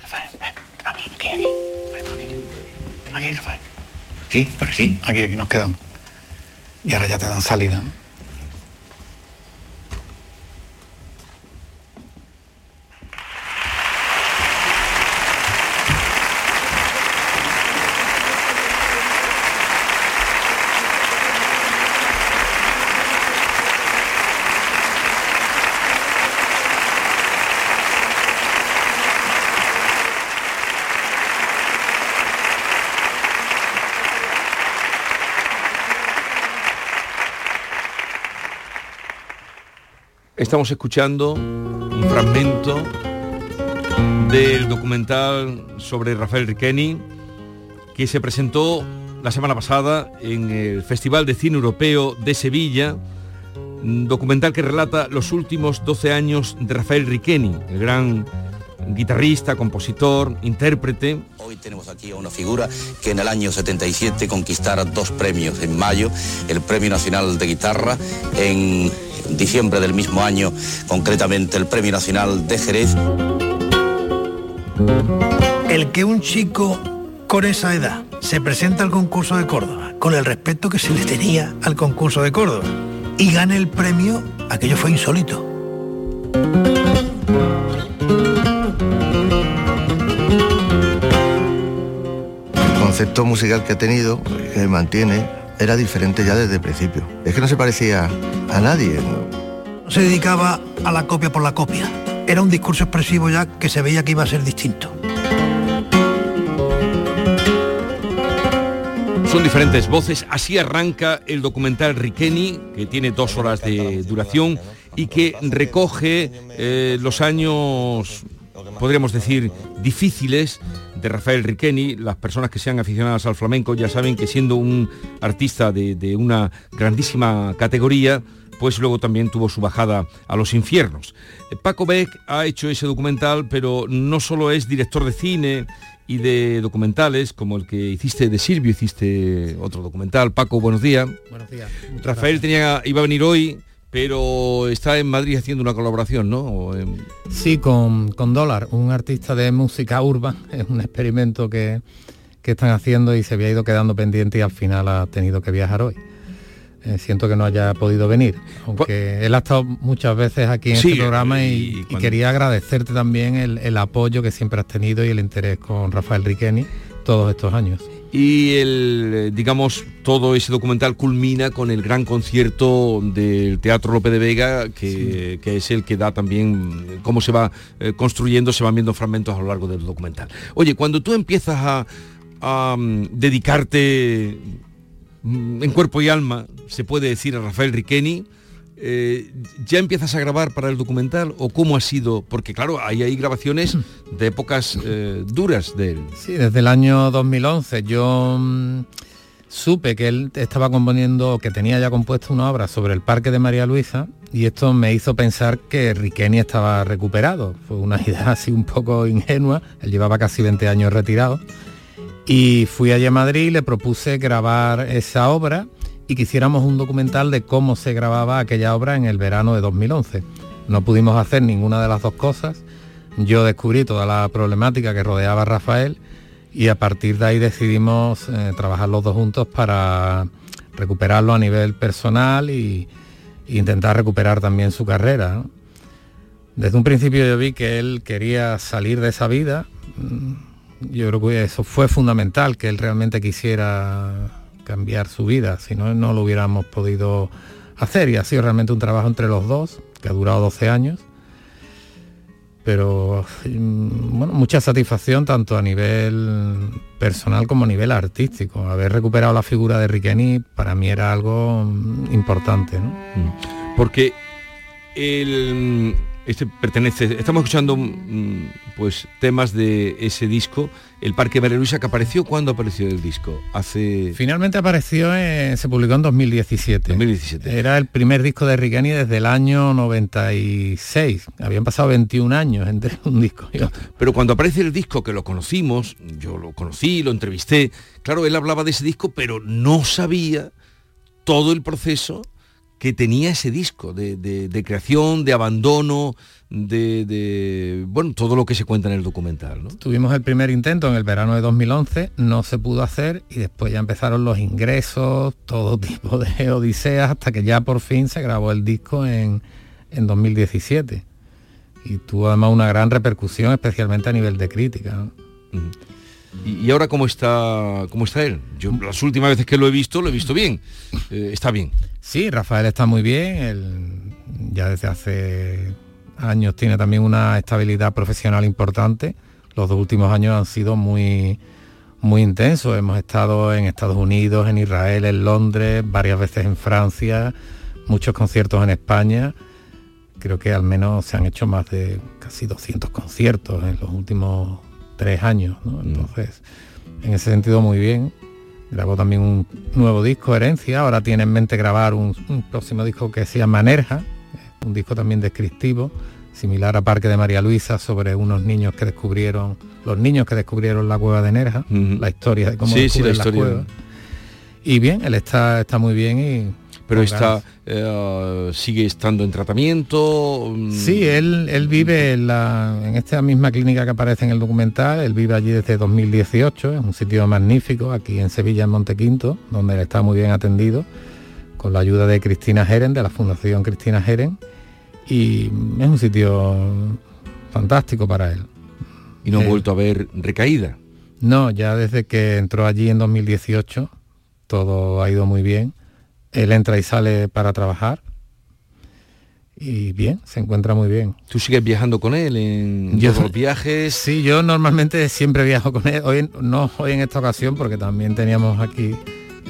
Aquí, Rafael. Sí, aquí, aquí, nos quedamos. Y ahora ya te dan salida. Estamos escuchando un fragmento del documental sobre Rafael Riqueni que se presentó la semana pasada en el Festival de Cine Europeo de Sevilla, un documental que relata los últimos 12 años de Rafael Riqueni, el gran guitarrista, compositor, intérprete. Hoy tenemos aquí a una figura que en el año 77 conquistara dos premios. En mayo, el Premio Nacional de Guitarra, en diciembre del mismo año, concretamente el Premio Nacional de Jerez. El que un chico con esa edad se presenta al concurso de Córdoba, con el respeto que se le tenía al concurso de Córdoba, y gane el premio, aquello fue insólito. El concepto musical que ha tenido, que mantiene, era diferente ya desde el principio. Es que no se parecía a nadie. No se dedicaba a la copia por la copia. Era un discurso expresivo ya que se veía que iba a ser distinto. Son diferentes voces, así arranca el documental Riqueni, que tiene dos horas de duración y que recoge eh, los años, podríamos decir, difíciles de Rafael Riqueni. Las personas que sean aficionadas al flamenco ya saben que siendo un artista de, de una grandísima categoría, pues luego también tuvo su bajada a los infiernos. Paco Beck ha hecho ese documental, pero no solo es director de cine y de documentales, como el que hiciste de Silvio, hiciste otro documental. Paco, buenos días. Buenos días. Rafael tenía, iba a venir hoy, pero está en Madrid haciendo una colaboración, ¿no? En- Sí, con, con Dólar, un artista de música urban, es un experimento que, que están haciendo y se había ido quedando pendiente y al final ha tenido que viajar hoy. Eh, siento que no haya podido venir, aunque él ha estado muchas veces aquí en Sí, este programa y, y y quería agradecerte también el, el apoyo que siempre has tenido y el interés con Rafael Riqueni todos estos años. Y el, digamos, todo ese documental culmina con el gran concierto del Teatro Lope de Vega, que, que es el que da también eh, cómo se va eh, construyendo, se van viendo fragmentos a lo largo del documental. Oye, cuando tú empiezas a, a, mm, dedicarte mm, en cuerpo y alma, se puede decir, a Rafael Riqueni, eh, ¿ya empiezas a grabar para el documental o cómo ha sido? Porque claro, hay ahí grabaciones de épocas eh, duras de él. Sí, desde el año 2011 yo mm, supe que él estaba componiendo, que tenía ya compuesto una obra sobre el Parque de María Luisa y esto me hizo pensar que Riqueni estaba recuperado. Fue una idea así un poco ingenua, él llevaba casi 20 años retirado. Y fui allí a Madrid y le propuse grabar esa obra y que hiciéramos un documental de cómo se grababa aquella obra en el verano de 2011. No pudimos hacer ninguna de las dos cosas. Yo descubrí toda la problemática que rodeaba a Rafael y a partir de ahí decidimos eh, trabajar los dos juntos para recuperarlo a nivel personal y, intentar recuperar también su carrera. Desde un principio yo vi que él quería salir de esa vida. Mm, Yo creo que eso fue fundamental, que él realmente quisiera cambiar su vida, si no, no lo hubiéramos podido hacer. Y ha sido realmente un trabajo entre los dos, que ha durado 12 años. Pero mm, bueno, mucha satisfacción tanto a nivel personal como a nivel artístico. Haber recuperado la figura de Riqueni para mí era algo mm, importante. ¿no? Porque el, este pertenece, estamos escuchando mm, pues temas de ese disco, El Parque María Luisa, que apareció, ¿cuándo apareció el disco? Hace... Finalmente apareció, en- se publicó en 2017. 2017. Era el primer disco de Riqueni desde el año 96. Habían pasado 21 años entre un disco y otro. Pero cuando aparece el disco, que lo conocimos, yo lo conocí, lo entrevisté, claro, él hablaba de ese disco, pero no sabía todo el proceso que tenía ese disco de, de- de creación, de abandono, de, de, bueno, todo lo que se cuenta en el documental, ¿no? Tuvimos el primer intento en el verano de 2011, no se pudo hacer y después ya empezaron los ingresos, todo tipo de odiseas, hasta que ya por fin se grabó el disco en, en 2017. Y tuvo además una gran repercusión, especialmente a nivel de crítica. y ahora cómo está, cómo está él? Yo las últimas veces que lo he visto, lo he visto bien. Eh, está bien. Sí, Rafael está muy bien, él ya desde hace años tiene también una estabilidad profesional importante. Los dos últimos años han sido muy muy intensos. Hemos estado en Estados Unidos, en Israel, en Londres, varias veces en Francia, muchos conciertos en España. Creo que al menos se han hecho más de casi 200 conciertos en los últimos tres años. ¿no? Entonces, en ese sentido muy bien. Grabó también un nuevo disco, Herencia. Ahora tiene en mente grabar un, un próximo disco que se llama Nerja, un disco también descriptivo, similar a Parque de María Luisa, sobre unos niños que descubrieron, los niños que descubrieron la cueva de Nerja, la historia de cómo Sí, sí, la historia. cueva. Y bien, él está, está muy bien y... Pero está, eh, sigue estando en tratamiento. mm, Sí, él, él vive en, la, en esta misma clínica que aparece en el documental, él vive allí desde 2018, es un sitio magnífico, aquí en Sevilla, en Montequinto, donde él está muy bien atendido, con la ayuda de Cristina Geren, de la Fundación Cristina Geren, y es un sitio fantástico para él. Y no ha vuelto a ver recaída. No, ya desde que entró allí en 2018, todo ha ido muy bien. Él entra y sale para trabajar. Y bien, se encuentra muy bien. ¿Tú sigues viajando con él en Yo- todos los viajes? Sí, yo normalmente siempre viajo con él. Hoy no hoy en esta ocasión porque también teníamos aquí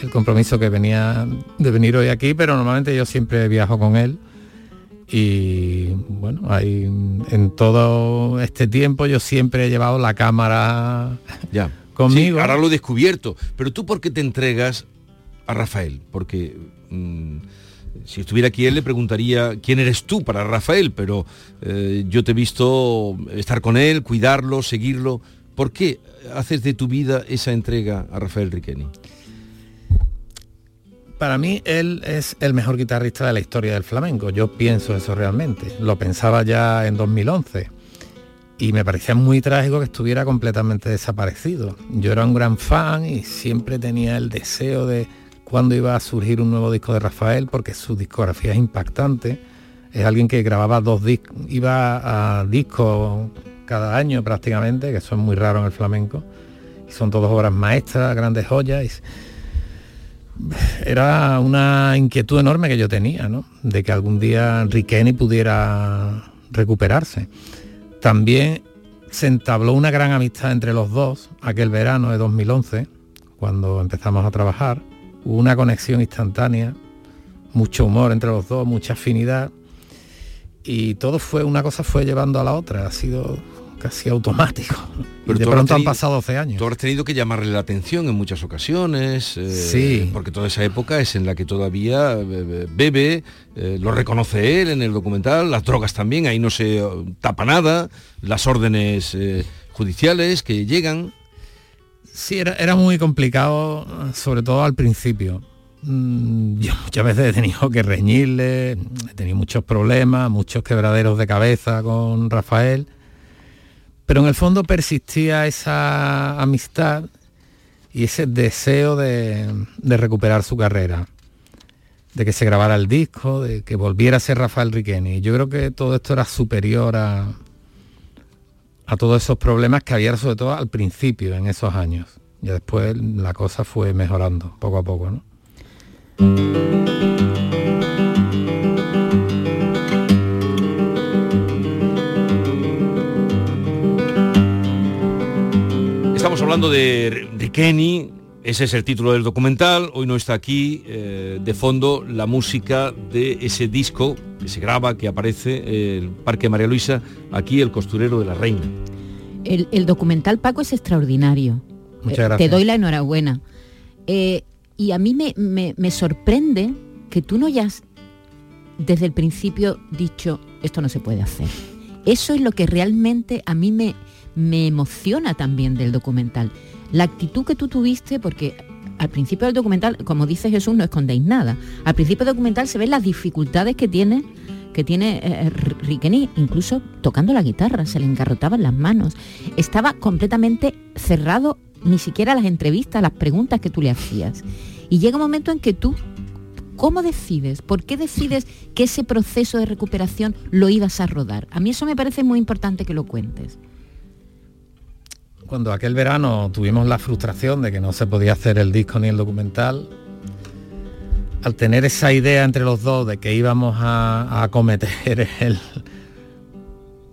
el compromiso que venía de venir hoy aquí, pero normalmente yo siempre viajo con él. Y bueno, hay, en todo este tiempo yo siempre he llevado la cámara Ya. conmigo. Sí, ahora lo he descubierto. Pero tú, ¿por qué te entregas a Rafael? Porque mm, si estuviera aquí él le preguntaría quién eres tú para Rafael, pero eh, yo te he visto estar con él, cuidarlo, seguirlo. ¿Por qué haces de tu vida esa entrega a Rafael Riqueni? Para mí él es el mejor guitarrista de la historia del flamenco. Yo pienso eso realmente. Lo pensaba ya en 2011 y me parecía muy trágico que estuviera completamente desaparecido. Yo era un gran fan y siempre tenía el deseo de cuándo iba a surgir un nuevo disco de Rafael porque su discografía es impactante. Es alguien que grababa dos discos, iba a discos cada año prácticamente, que es muy raro en el flamenco. Y son todas obras maestras, grandes joyas. era una inquietud enorme que yo tenía, ¿no? De que algún día Riqueni pudiera recuperarse. También se entabló una gran amistad entre los dos aquel verano de 2011, cuando empezamos a trabajar. Hubo una conexión instantánea, mucho humor entre los dos, mucha afinidad. Y todo fue, una cosa fue llevando a la otra, ha sido casi automático. Y de pronto han pasado 12 años. Tú habrás tenido que llamarle la atención en muchas ocasiones. eh, Sí. Porque toda esa época es en la que todavía eh, bebe, eh, lo reconoce él en el documental, las drogas también, ahí no se tapa nada, las órdenes eh, judiciales que llegan. Sí, era, era muy complicado, sobre todo al principio. Mm, Yo muchas veces he tenido que reñirle, he tenido muchos problemas, muchos quebraderos de cabeza con Rafael, pero en el fondo persistía esa amistad y ese deseo de, de recuperar su carrera. de que se grabara el disco, de que volviera a ser Rafael Riqueni. Yo creo que todo esto era superior a, a todos esos problemas que había sobre todo al principio, en esos años. Y después la cosa fue mejorando poco a poco. ¿no? Estamos hablando de Riqueni, ese es el título del documental, hoy no está aquí eh, de fondo la música de ese disco que se graba, que aparece, el Parque María Luisa, aquí el costurero de la reina. El, el documental Paco es extraordinario. Muchas Eh, gracias. Te doy la enhorabuena. Eh, y a mí me, me- me sorprende que tú no hayas desde el principio dicho, esto no se puede hacer. Eso es lo que realmente a mí me, me emociona también del documental. La actitud que tú tuviste, porque al principio del documental, como dice Jesús, no escondéis nada. Al principio del documental se ven las dificultades que tiene que tiene eh, Riqueni, incluso tocando la guitarra, se le engarrotaban las manos. Estaba completamente cerrado, ni siquiera las entrevistas, las preguntas que tú le hacías. Y llega un momento en que tú, ¿cómo decides? ¿Por qué decides que ese proceso de recuperación lo ibas a rodar? A mí eso me parece muy importante que lo cuentes. Cuando aquel verano tuvimos la frustración de que no se podía hacer el disco ni el documental, al tener esa idea entre los dos de que íbamos a, acometer el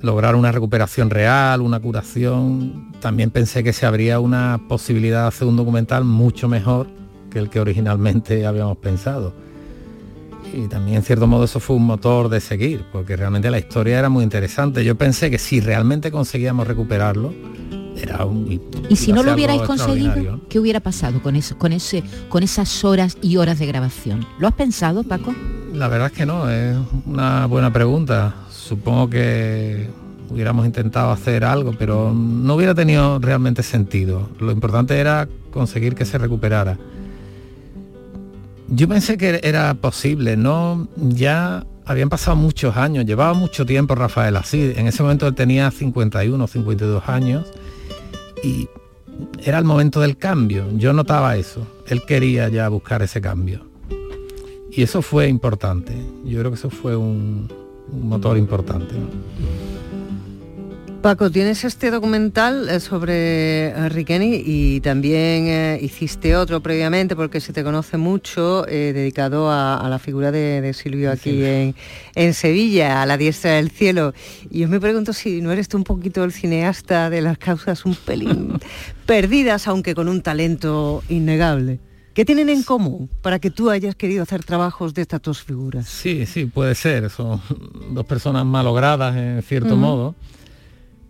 lograr una recuperación real, una curación, también pensé que se habría una posibilidad de hacer un documental mucho mejor que el que originalmente habíamos pensado. Y también en cierto modo eso fue un motor de seguir, porque realmente la historia era muy interesante. Yo pensé que si realmente conseguíamos recuperarlo, era un... Y si no lo hubierais conseguido, ¿qué hubiera pasado con eso, con ese, con esas horas y horas de grabación? ¿Lo has pensado, Paco? La verdad es que no, es una buena pregunta. Supongo que hubiéramos intentado hacer algo, pero no hubiera tenido realmente sentido. Lo importante era conseguir que se recuperara. Yo pensé que era posible, ¿no? Ya habían pasado muchos años, llevaba mucho tiempo Rafael así. En ese momento él tenía 51, 52 años y era el momento del cambio. Yo notaba eso. Él quería ya buscar ese cambio. Y eso fue importante. Yo creo que eso fue un, motor importante. Paco, tienes este documental eh, sobre eh, Riqueni y también eh, hiciste otro previamente porque se te conoce mucho eh, dedicado a, a la figura de, de Silvio aquí en, en Sevilla, a la diestra del cielo. Y yo me pregunto si no eres tú un poquito el cineasta de las causas un pelín perdidas, aunque con un talento innegable. ¿Qué tienen en común para que tú hayas querido hacer trabajos de estas dos figuras? Sí, sí, puede ser. Son dos personas malogradas en cierto modo.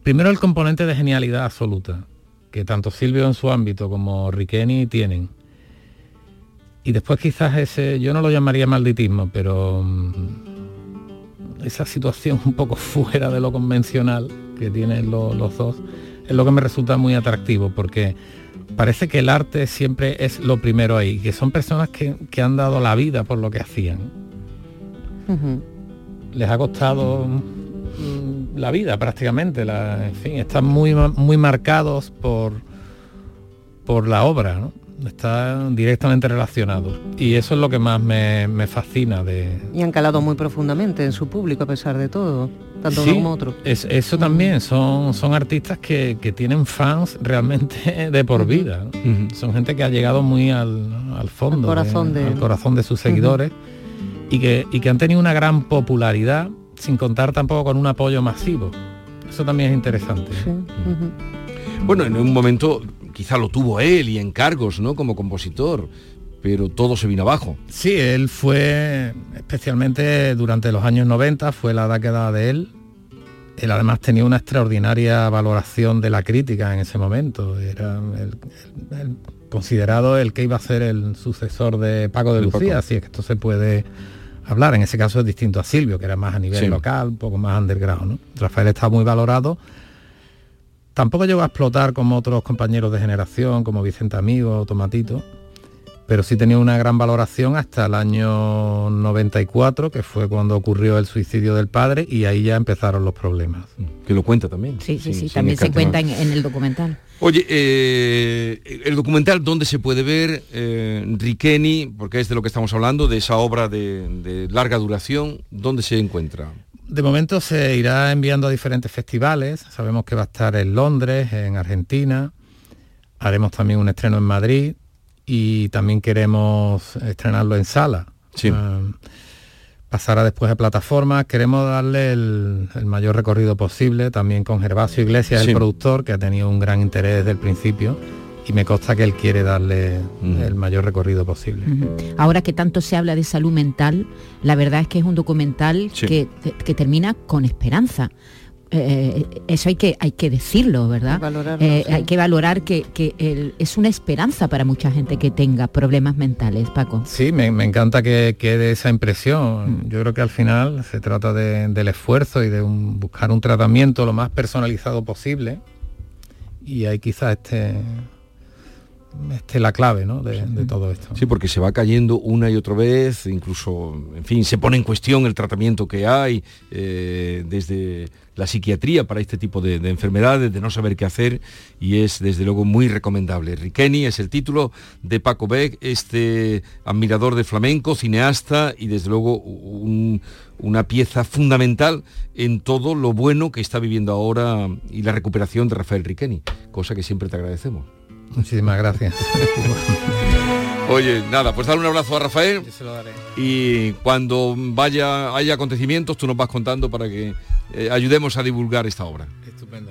Primero el componente de genialidad absoluta, que tanto Silvio en su ámbito como Riqueni tienen. Y después quizás ese, yo no lo llamaría malditismo, pero mm, esa situación un poco fuera de lo convencional que tienen lo- los dos, es lo que me resulta muy atractivo, porque parece que el arte siempre es lo primero ahí, que son personas que, que han dado la vida por lo que hacían. Les ha costado la vida prácticamente, la- en fin, están muy, muy marcados por, por la obra, ¿no? Están directamente relacionados. Y eso es lo que más me, me fascina de, Y han calado muy profundamente en su público a pesar de todo, tanto Sí, uno como otro. es- eso también, son, son artistas que, que tienen fans realmente de por vida. ¿no? Son gente que ha llegado muy al, al fondo, Al corazón de- al corazón de sus seguidores y, que, y que han tenido una gran popularidad sin contar tampoco con un apoyo masivo. Eso también es interesante. Bueno, en un momento quizá lo tuvo él y encargos, ¿no? Como compositor, pero todo se vino abajo. Sí, él fue, especialmente durante los años 90, fue la década de él. Él además tenía una extraordinaria valoración de la crítica en ese momento. Era el, el- el considerado el que iba a ser el sucesor de Paco de De Lucía, Paco. así es que esto se puede hablar. En ese caso es distinto a Silvio, que era más a nivel Sí. local, un poco más underground. ¿no? Rafael está muy valorado. Tampoco llegó a explotar como otros compañeros de generación, como Vicente Amigo o Tomatito, pero sí tenía una gran valoración hasta el año 94, que fue cuando ocurrió el suicidio del padre, y ahí ya empezaron los problemas. Que lo cuenta también. Sí, sí, sí, también se cuenta en, en el documental. Oye, eh, el documental, ¿dónde se puede ver? Eh, Riqueni, porque es de lo que estamos hablando, de esa obra de, de larga duración, ¿dónde se encuentra? De momento se irá enviando a diferentes festivales. Sabemos que va a estar en Londres, en Argentina. Haremos también un estreno en Madrid y también queremos estrenarlo en sala. Sí. Ah, pasará después a plataformas. Queremos darle el, el mayor recorrido posible, también con Gervasio Iglesias, Sí. el productor, que ha tenido un gran interés desde el principio y me consta que él quiere darle el mayor recorrido posible. Ahora que tanto se habla de salud mental, la verdad es que es un documental Sí. que, que termina con esperanza. Eh, eso hay que, hay que decirlo, ¿verdad? Valorarlo, Eh, sí. Hay que valorar que, que el- es una esperanza para mucha gente que tenga problemas mentales, Paco. Sí, me, me encanta que quede esa impresión. Yo creo que al final se trata de- del esfuerzo y de un- buscar un tratamiento lo más personalizado posible. Y ahí quizás esté, esté la clave ¿no? de, de todo esto. Sí, porque se va cayendo una y otra vez, incluso, en fin, se pone en cuestión el tratamiento que hay eh, desde la psiquiatría para este tipo de, de enfermedades, de no saber qué hacer, y es desde luego muy recomendable. Riqueni es el título de Paco Beck, este admirador de flamenco, cineasta y desde luego un- una pieza fundamental en todo lo bueno que está viviendo ahora y la recuperación de Rafael Riqueni, cosa que siempre te agradecemos. Muchísimas gracias. Oye, nada, pues darle un abrazo a Rafael. se lo daré. Y cuando vaya haya acontecimientos, tú nos vas contando para que eh, ayudemos a divulgar esta obra. Estupendo.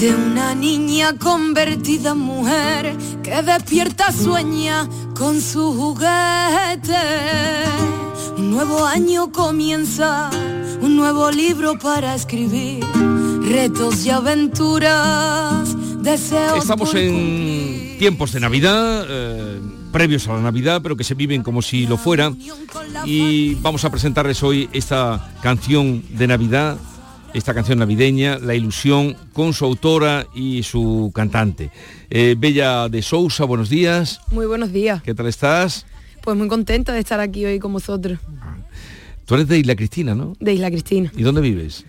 de una niña convertida en mujer que despierta sueña con su juguete. Un nuevo año comienza, un nuevo libro para escribir, retos y aventuras, deseos. Estamos en tiempos de Navidad, eh, previos a la Navidad, pero que se viven como si lo fuera. Y vamos a presentarles hoy esta canción de Navidad, esta canción navideña, La Ilusión, con su autora y su cantante. Eh, Bella de Sousa, buenos días. Muy buenos días. ¿Qué tal estás? Pues muy contenta de estar aquí hoy con vosotros, Tú eres de Isla Cristina, ¿no? de Isla Cristina. ¿Y dónde vives?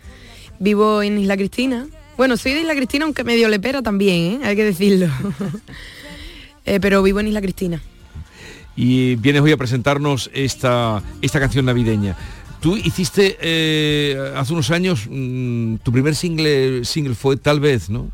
Vivo en Isla Cristina. Bueno, soy de Isla Cristina, aunque medio lepera también, ¿eh? hay que decirlo. Eh, pero vivo en Isla Cristina. y vienes hoy a presentarnos esta, esta canción navideña. Tú hiciste eh, hace unos años, mm, tu primer single, single fue Tal vez, ¿no?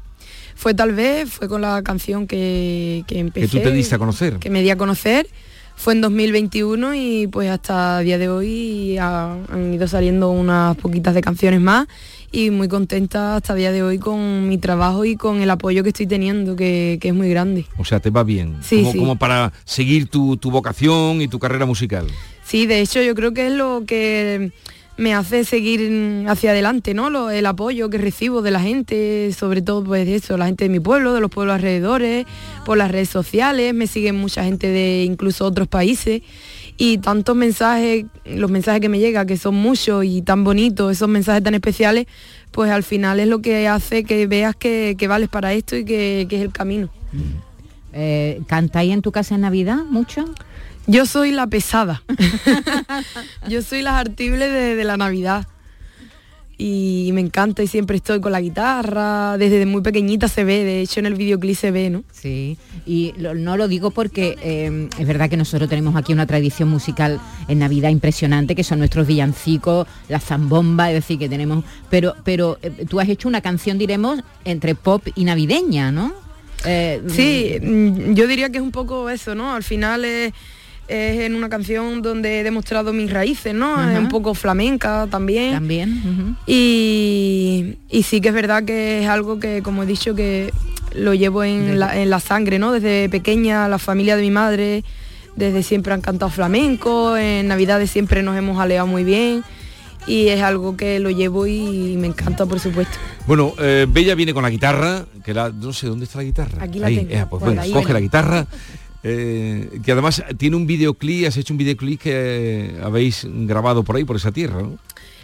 Fue tal vez, fue con la canción que, que empecé. Que tú te diste a conocer. Que me di a conocer. Fue en 2021 y pues hasta el día de hoy ha- han ido saliendo unas poquitas de canciones más y muy contenta hasta el día de hoy con mi trabajo y con el apoyo que estoy teniendo, que, que es muy grande. O sea, te va bien. Sí, como, sí. como para seguir tu, tu vocación y tu carrera musical. Sí, de hecho yo creo que es lo que me hace seguir hacia adelante, ¿no? Lo- el apoyo que recibo de la gente, sobre todo pues eso, la gente de mi pueblo, de los pueblos alrededores, por las redes sociales, me siguen mucha gente de incluso otros países y tantos mensajes, los mensajes que me llegan, que son muchos y tan bonitos, esos mensajes tan especiales, pues al final es lo que hace que veas que, que vales para esto y que, que es el camino. Eh, ¿Cantáis en tu casa en Navidad mucho? Yo soy la pesada. Yo soy la artible de, de la Navidad. y me encanta y siempre estoy con la guitarra, desde muy pequeñita se ve, de hecho en el videoclip se ve, ¿no? Sí, y no lo digo porque eh, es verdad que nosotros tenemos aquí una tradición musical en Navidad impresionante, que son nuestros villancicos, la zambomba, es decir, que tenemos, pero, pero eh, tú has hecho una canción, diremos, entre pop y navideña, ¿no? Eh, sí, mm, yo diría que es un poco eso, ¿no? Al final es es en una canción donde he demostrado mis raíces, ¿no? Es un poco flamenca también. También. y, sí que es verdad que es algo que, como he dicho, que lo llevo en, la, sangre, ¿no? Desde pequeña, la familia de mi madre, desde siempre han cantado flamenco, en Navidades siempre nos hemos aleado muy bien y es algo que lo llevo y me encanta, por supuesto. Bueno, eh, Bella viene con la guitarra, que la, no sé dónde está la guitarra. Aquí la tengo. Eh, pues bueno, coge la guitarra. Eh, que además tiene un videoclip, has hecho un videoclip que habéis grabado por ahí, por esa tierra, ¿no?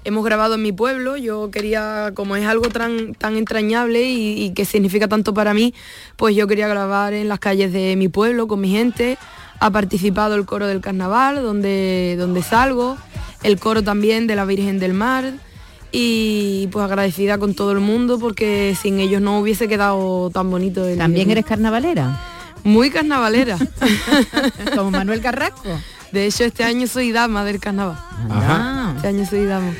Hemos grabado en mi pueblo, yo quería, como es algo tan, tan entrañable y, que significa tanto para mí, pues yo quería grabar en las calles de mi pueblo con mi gente. Ha participado el coro del carnaval, donde, donde salgo, el coro también de la Virgen del Mar, y pues agradecida con todo el mundo porque sin ellos no hubiese quedado tan bonito. El ¿También eres carnavalera? Muy carnavalera. Como Manuel Carrasco. De hecho, este año soy dama del carnaval. Ajá. Este año soy dama.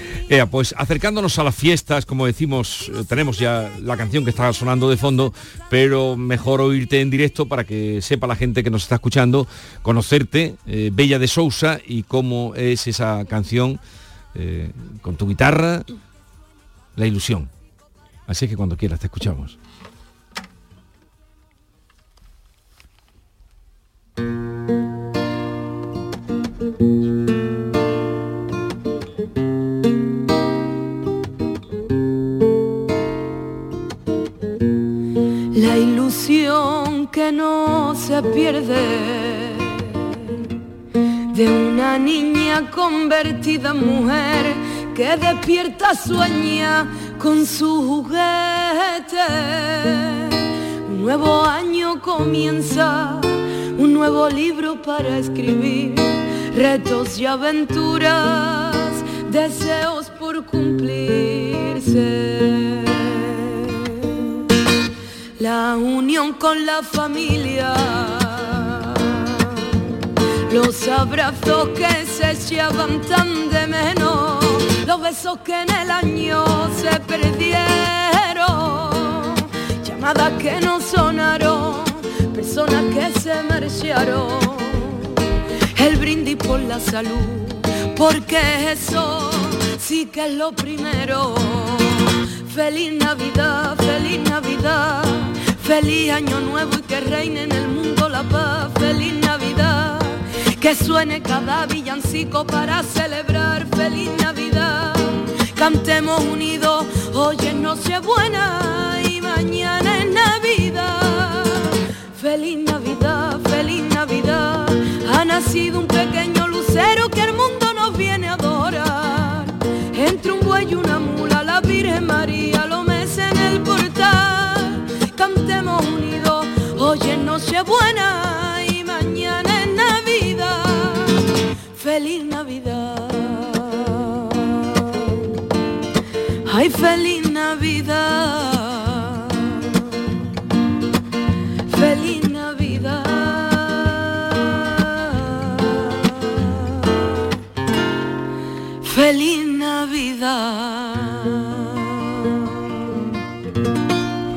pues acercándonos a las fiestas, como decimos, eh, tenemos ya la canción que está sonando de fondo, pero mejor oírte en directo para que sepa la gente que nos está escuchando, conocerte, eh, Bella de Sousa, y cómo es esa canción eh, con tu guitarra, la ilusión. Así que cuando quieras te escuchamos. Que no se pierde de una niña convertida en mujer que despierta sueña con su juguete. Un nuevo año comienza un nuevo libro para escribir, retos y aventuras, deseos por cumplirse. La unión con la familia, los abrazos que se echaban tan de menos, los besos que en el año se perdieron, llamadas que no sonaron. Personas que se marcharon, el brindis por la salud, porque eso sí que es lo primero. Feliz Navidad, feliz Navidad, feliz año nuevo y que reine en el mundo la paz, feliz Navidad, que suene cada villancico para celebrar feliz Navidad. Cantemos unidos, hoy es Nochebuena y mañana es Navidad. Feliz Navidad, feliz Navidad. Ha nacido un pequeño lucero que el mundo nos viene a adorar. Entre un buey y una mula, la Virgen María hoy es Nochebuena y mañana es Navidad. Feliz Navidad. Ay, feliz Navidad. Feliz Navidad. Feliz Navidad.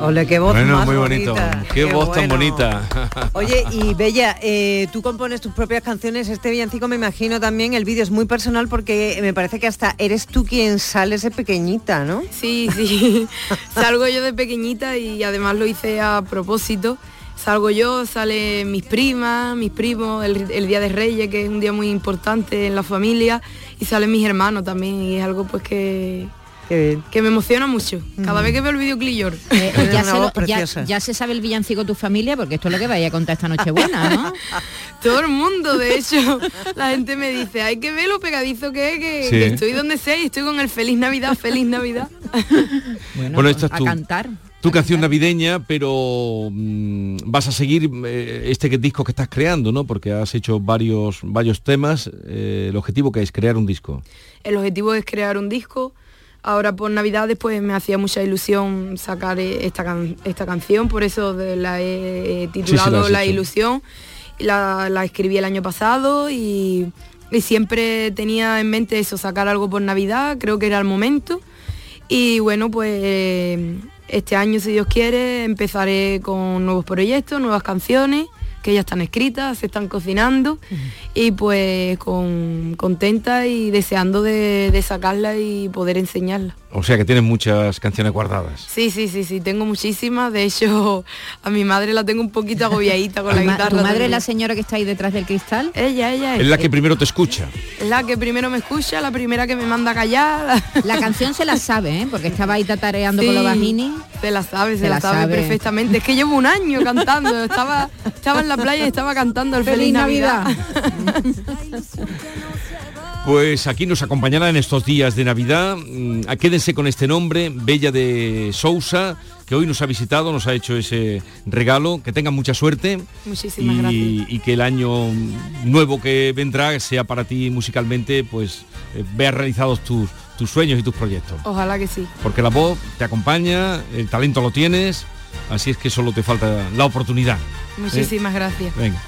Hola, qué voz bueno, más muy bonito. bonita. Qué, voz tan bonita. Oye, y Bella, eh, tú compones tus propias canciones, este villancico me imagino también, el vídeo es muy personal porque me parece que hasta eres tú quien sales de pequeñita, ¿no? Sí, sí. Salgo yo de pequeñita y además lo hice a propósito. Salgo yo, sale mis primas, mis primos, el, el Día de Reyes, que es un día muy importante en la familia, y salen mis hermanos también, y es algo pues que, que me emociona mucho. Cada vez que veo el videoclip lloro. Eh, ya, se lo- ya- ya se sabe el villancico tu familia, porque esto es lo que vaya a contar esta noche buena, ¿no? Todo el mundo, de hecho, la gente me dice, hay que ver lo pegadizo que es, que, Sí. que estoy donde sea y estoy con el Feliz Navidad, Feliz Navidad. Bueno, esta es a tu, cantar. tu canción navideña, pero mm, vas a seguir eh, este que- disco que estás creando, ¿no? Porque has hecho varios, varios temas. eh, el objetivo que es crear un disco. El objetivo es crear un disco. Ahora por Navidades pues me hacía mucha ilusión sacar eh, esta, esta canción, por eso la he titulado La Ilusión. La, la, escribí el año pasado y, y, siempre tenía en mente eso, sacar algo por Navidad, creo que era el momento. Y bueno, pues este año, si Dios quiere, empezaré con nuevos proyectos, nuevas canciones que ya están escritas, se están cocinando y pues con, contenta y deseando de, de sacarla y poder enseñarla. O sea que tienes muchas canciones guardadas. Sí, sí, sí, sí, tengo muchísimas. De hecho, a mi madre la tengo un poquito agobiadita con la guitarra. ¿Tu madre es la señora que está ahí detrás del cristal? Ella, ella es. Es la que primero te escucha. Es la que primero me escucha, la primera que me manda a callar. La canción se la sabe, ¿eh? Porque estaba ahí tatareando con los bajini. Se la sabe, se, la, sabe, perfectamente. Es que llevo un año cantando. Estaba, estaba en la playa y estaba cantando el Feliz, Navidad. Pues aquí nos acompañará en estos días de Navidad. Mm, quédense con este nombre, Bella de Sousa, que hoy nos ha visitado, nos ha hecho ese regalo. Que tengan mucha suerte. Muchísimas y, gracias. Y que el año nuevo que vendrá sea para ti musicalmente, pues eh, veas realizados tus, tus sueños y tus proyectos. Ojalá que sí. Porque la voz te acompaña, el talento lo tienes, así es que solo te falta la oportunidad. Muchísimas gracias. Venga,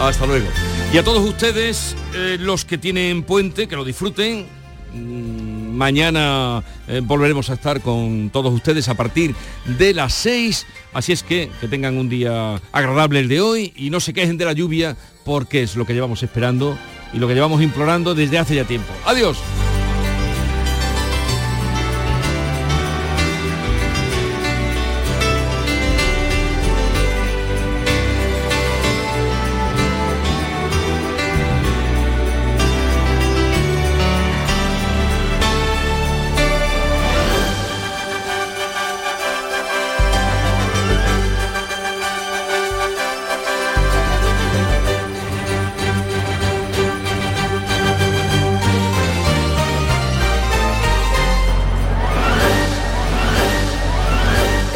hasta luego. Y a todos ustedes, eh, los que tienen puente, que lo disfruten. Mm, mañana eh, volveremos a estar con todos ustedes a partir de las 6. Así es que que tengan un día agradable el de hoy y no se quejen de la lluvia porque es lo que llevamos esperando y lo que llevamos implorando desde hace ya tiempo. Adiós.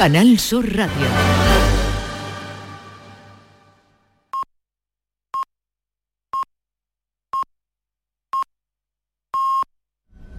Canal Sur Radio.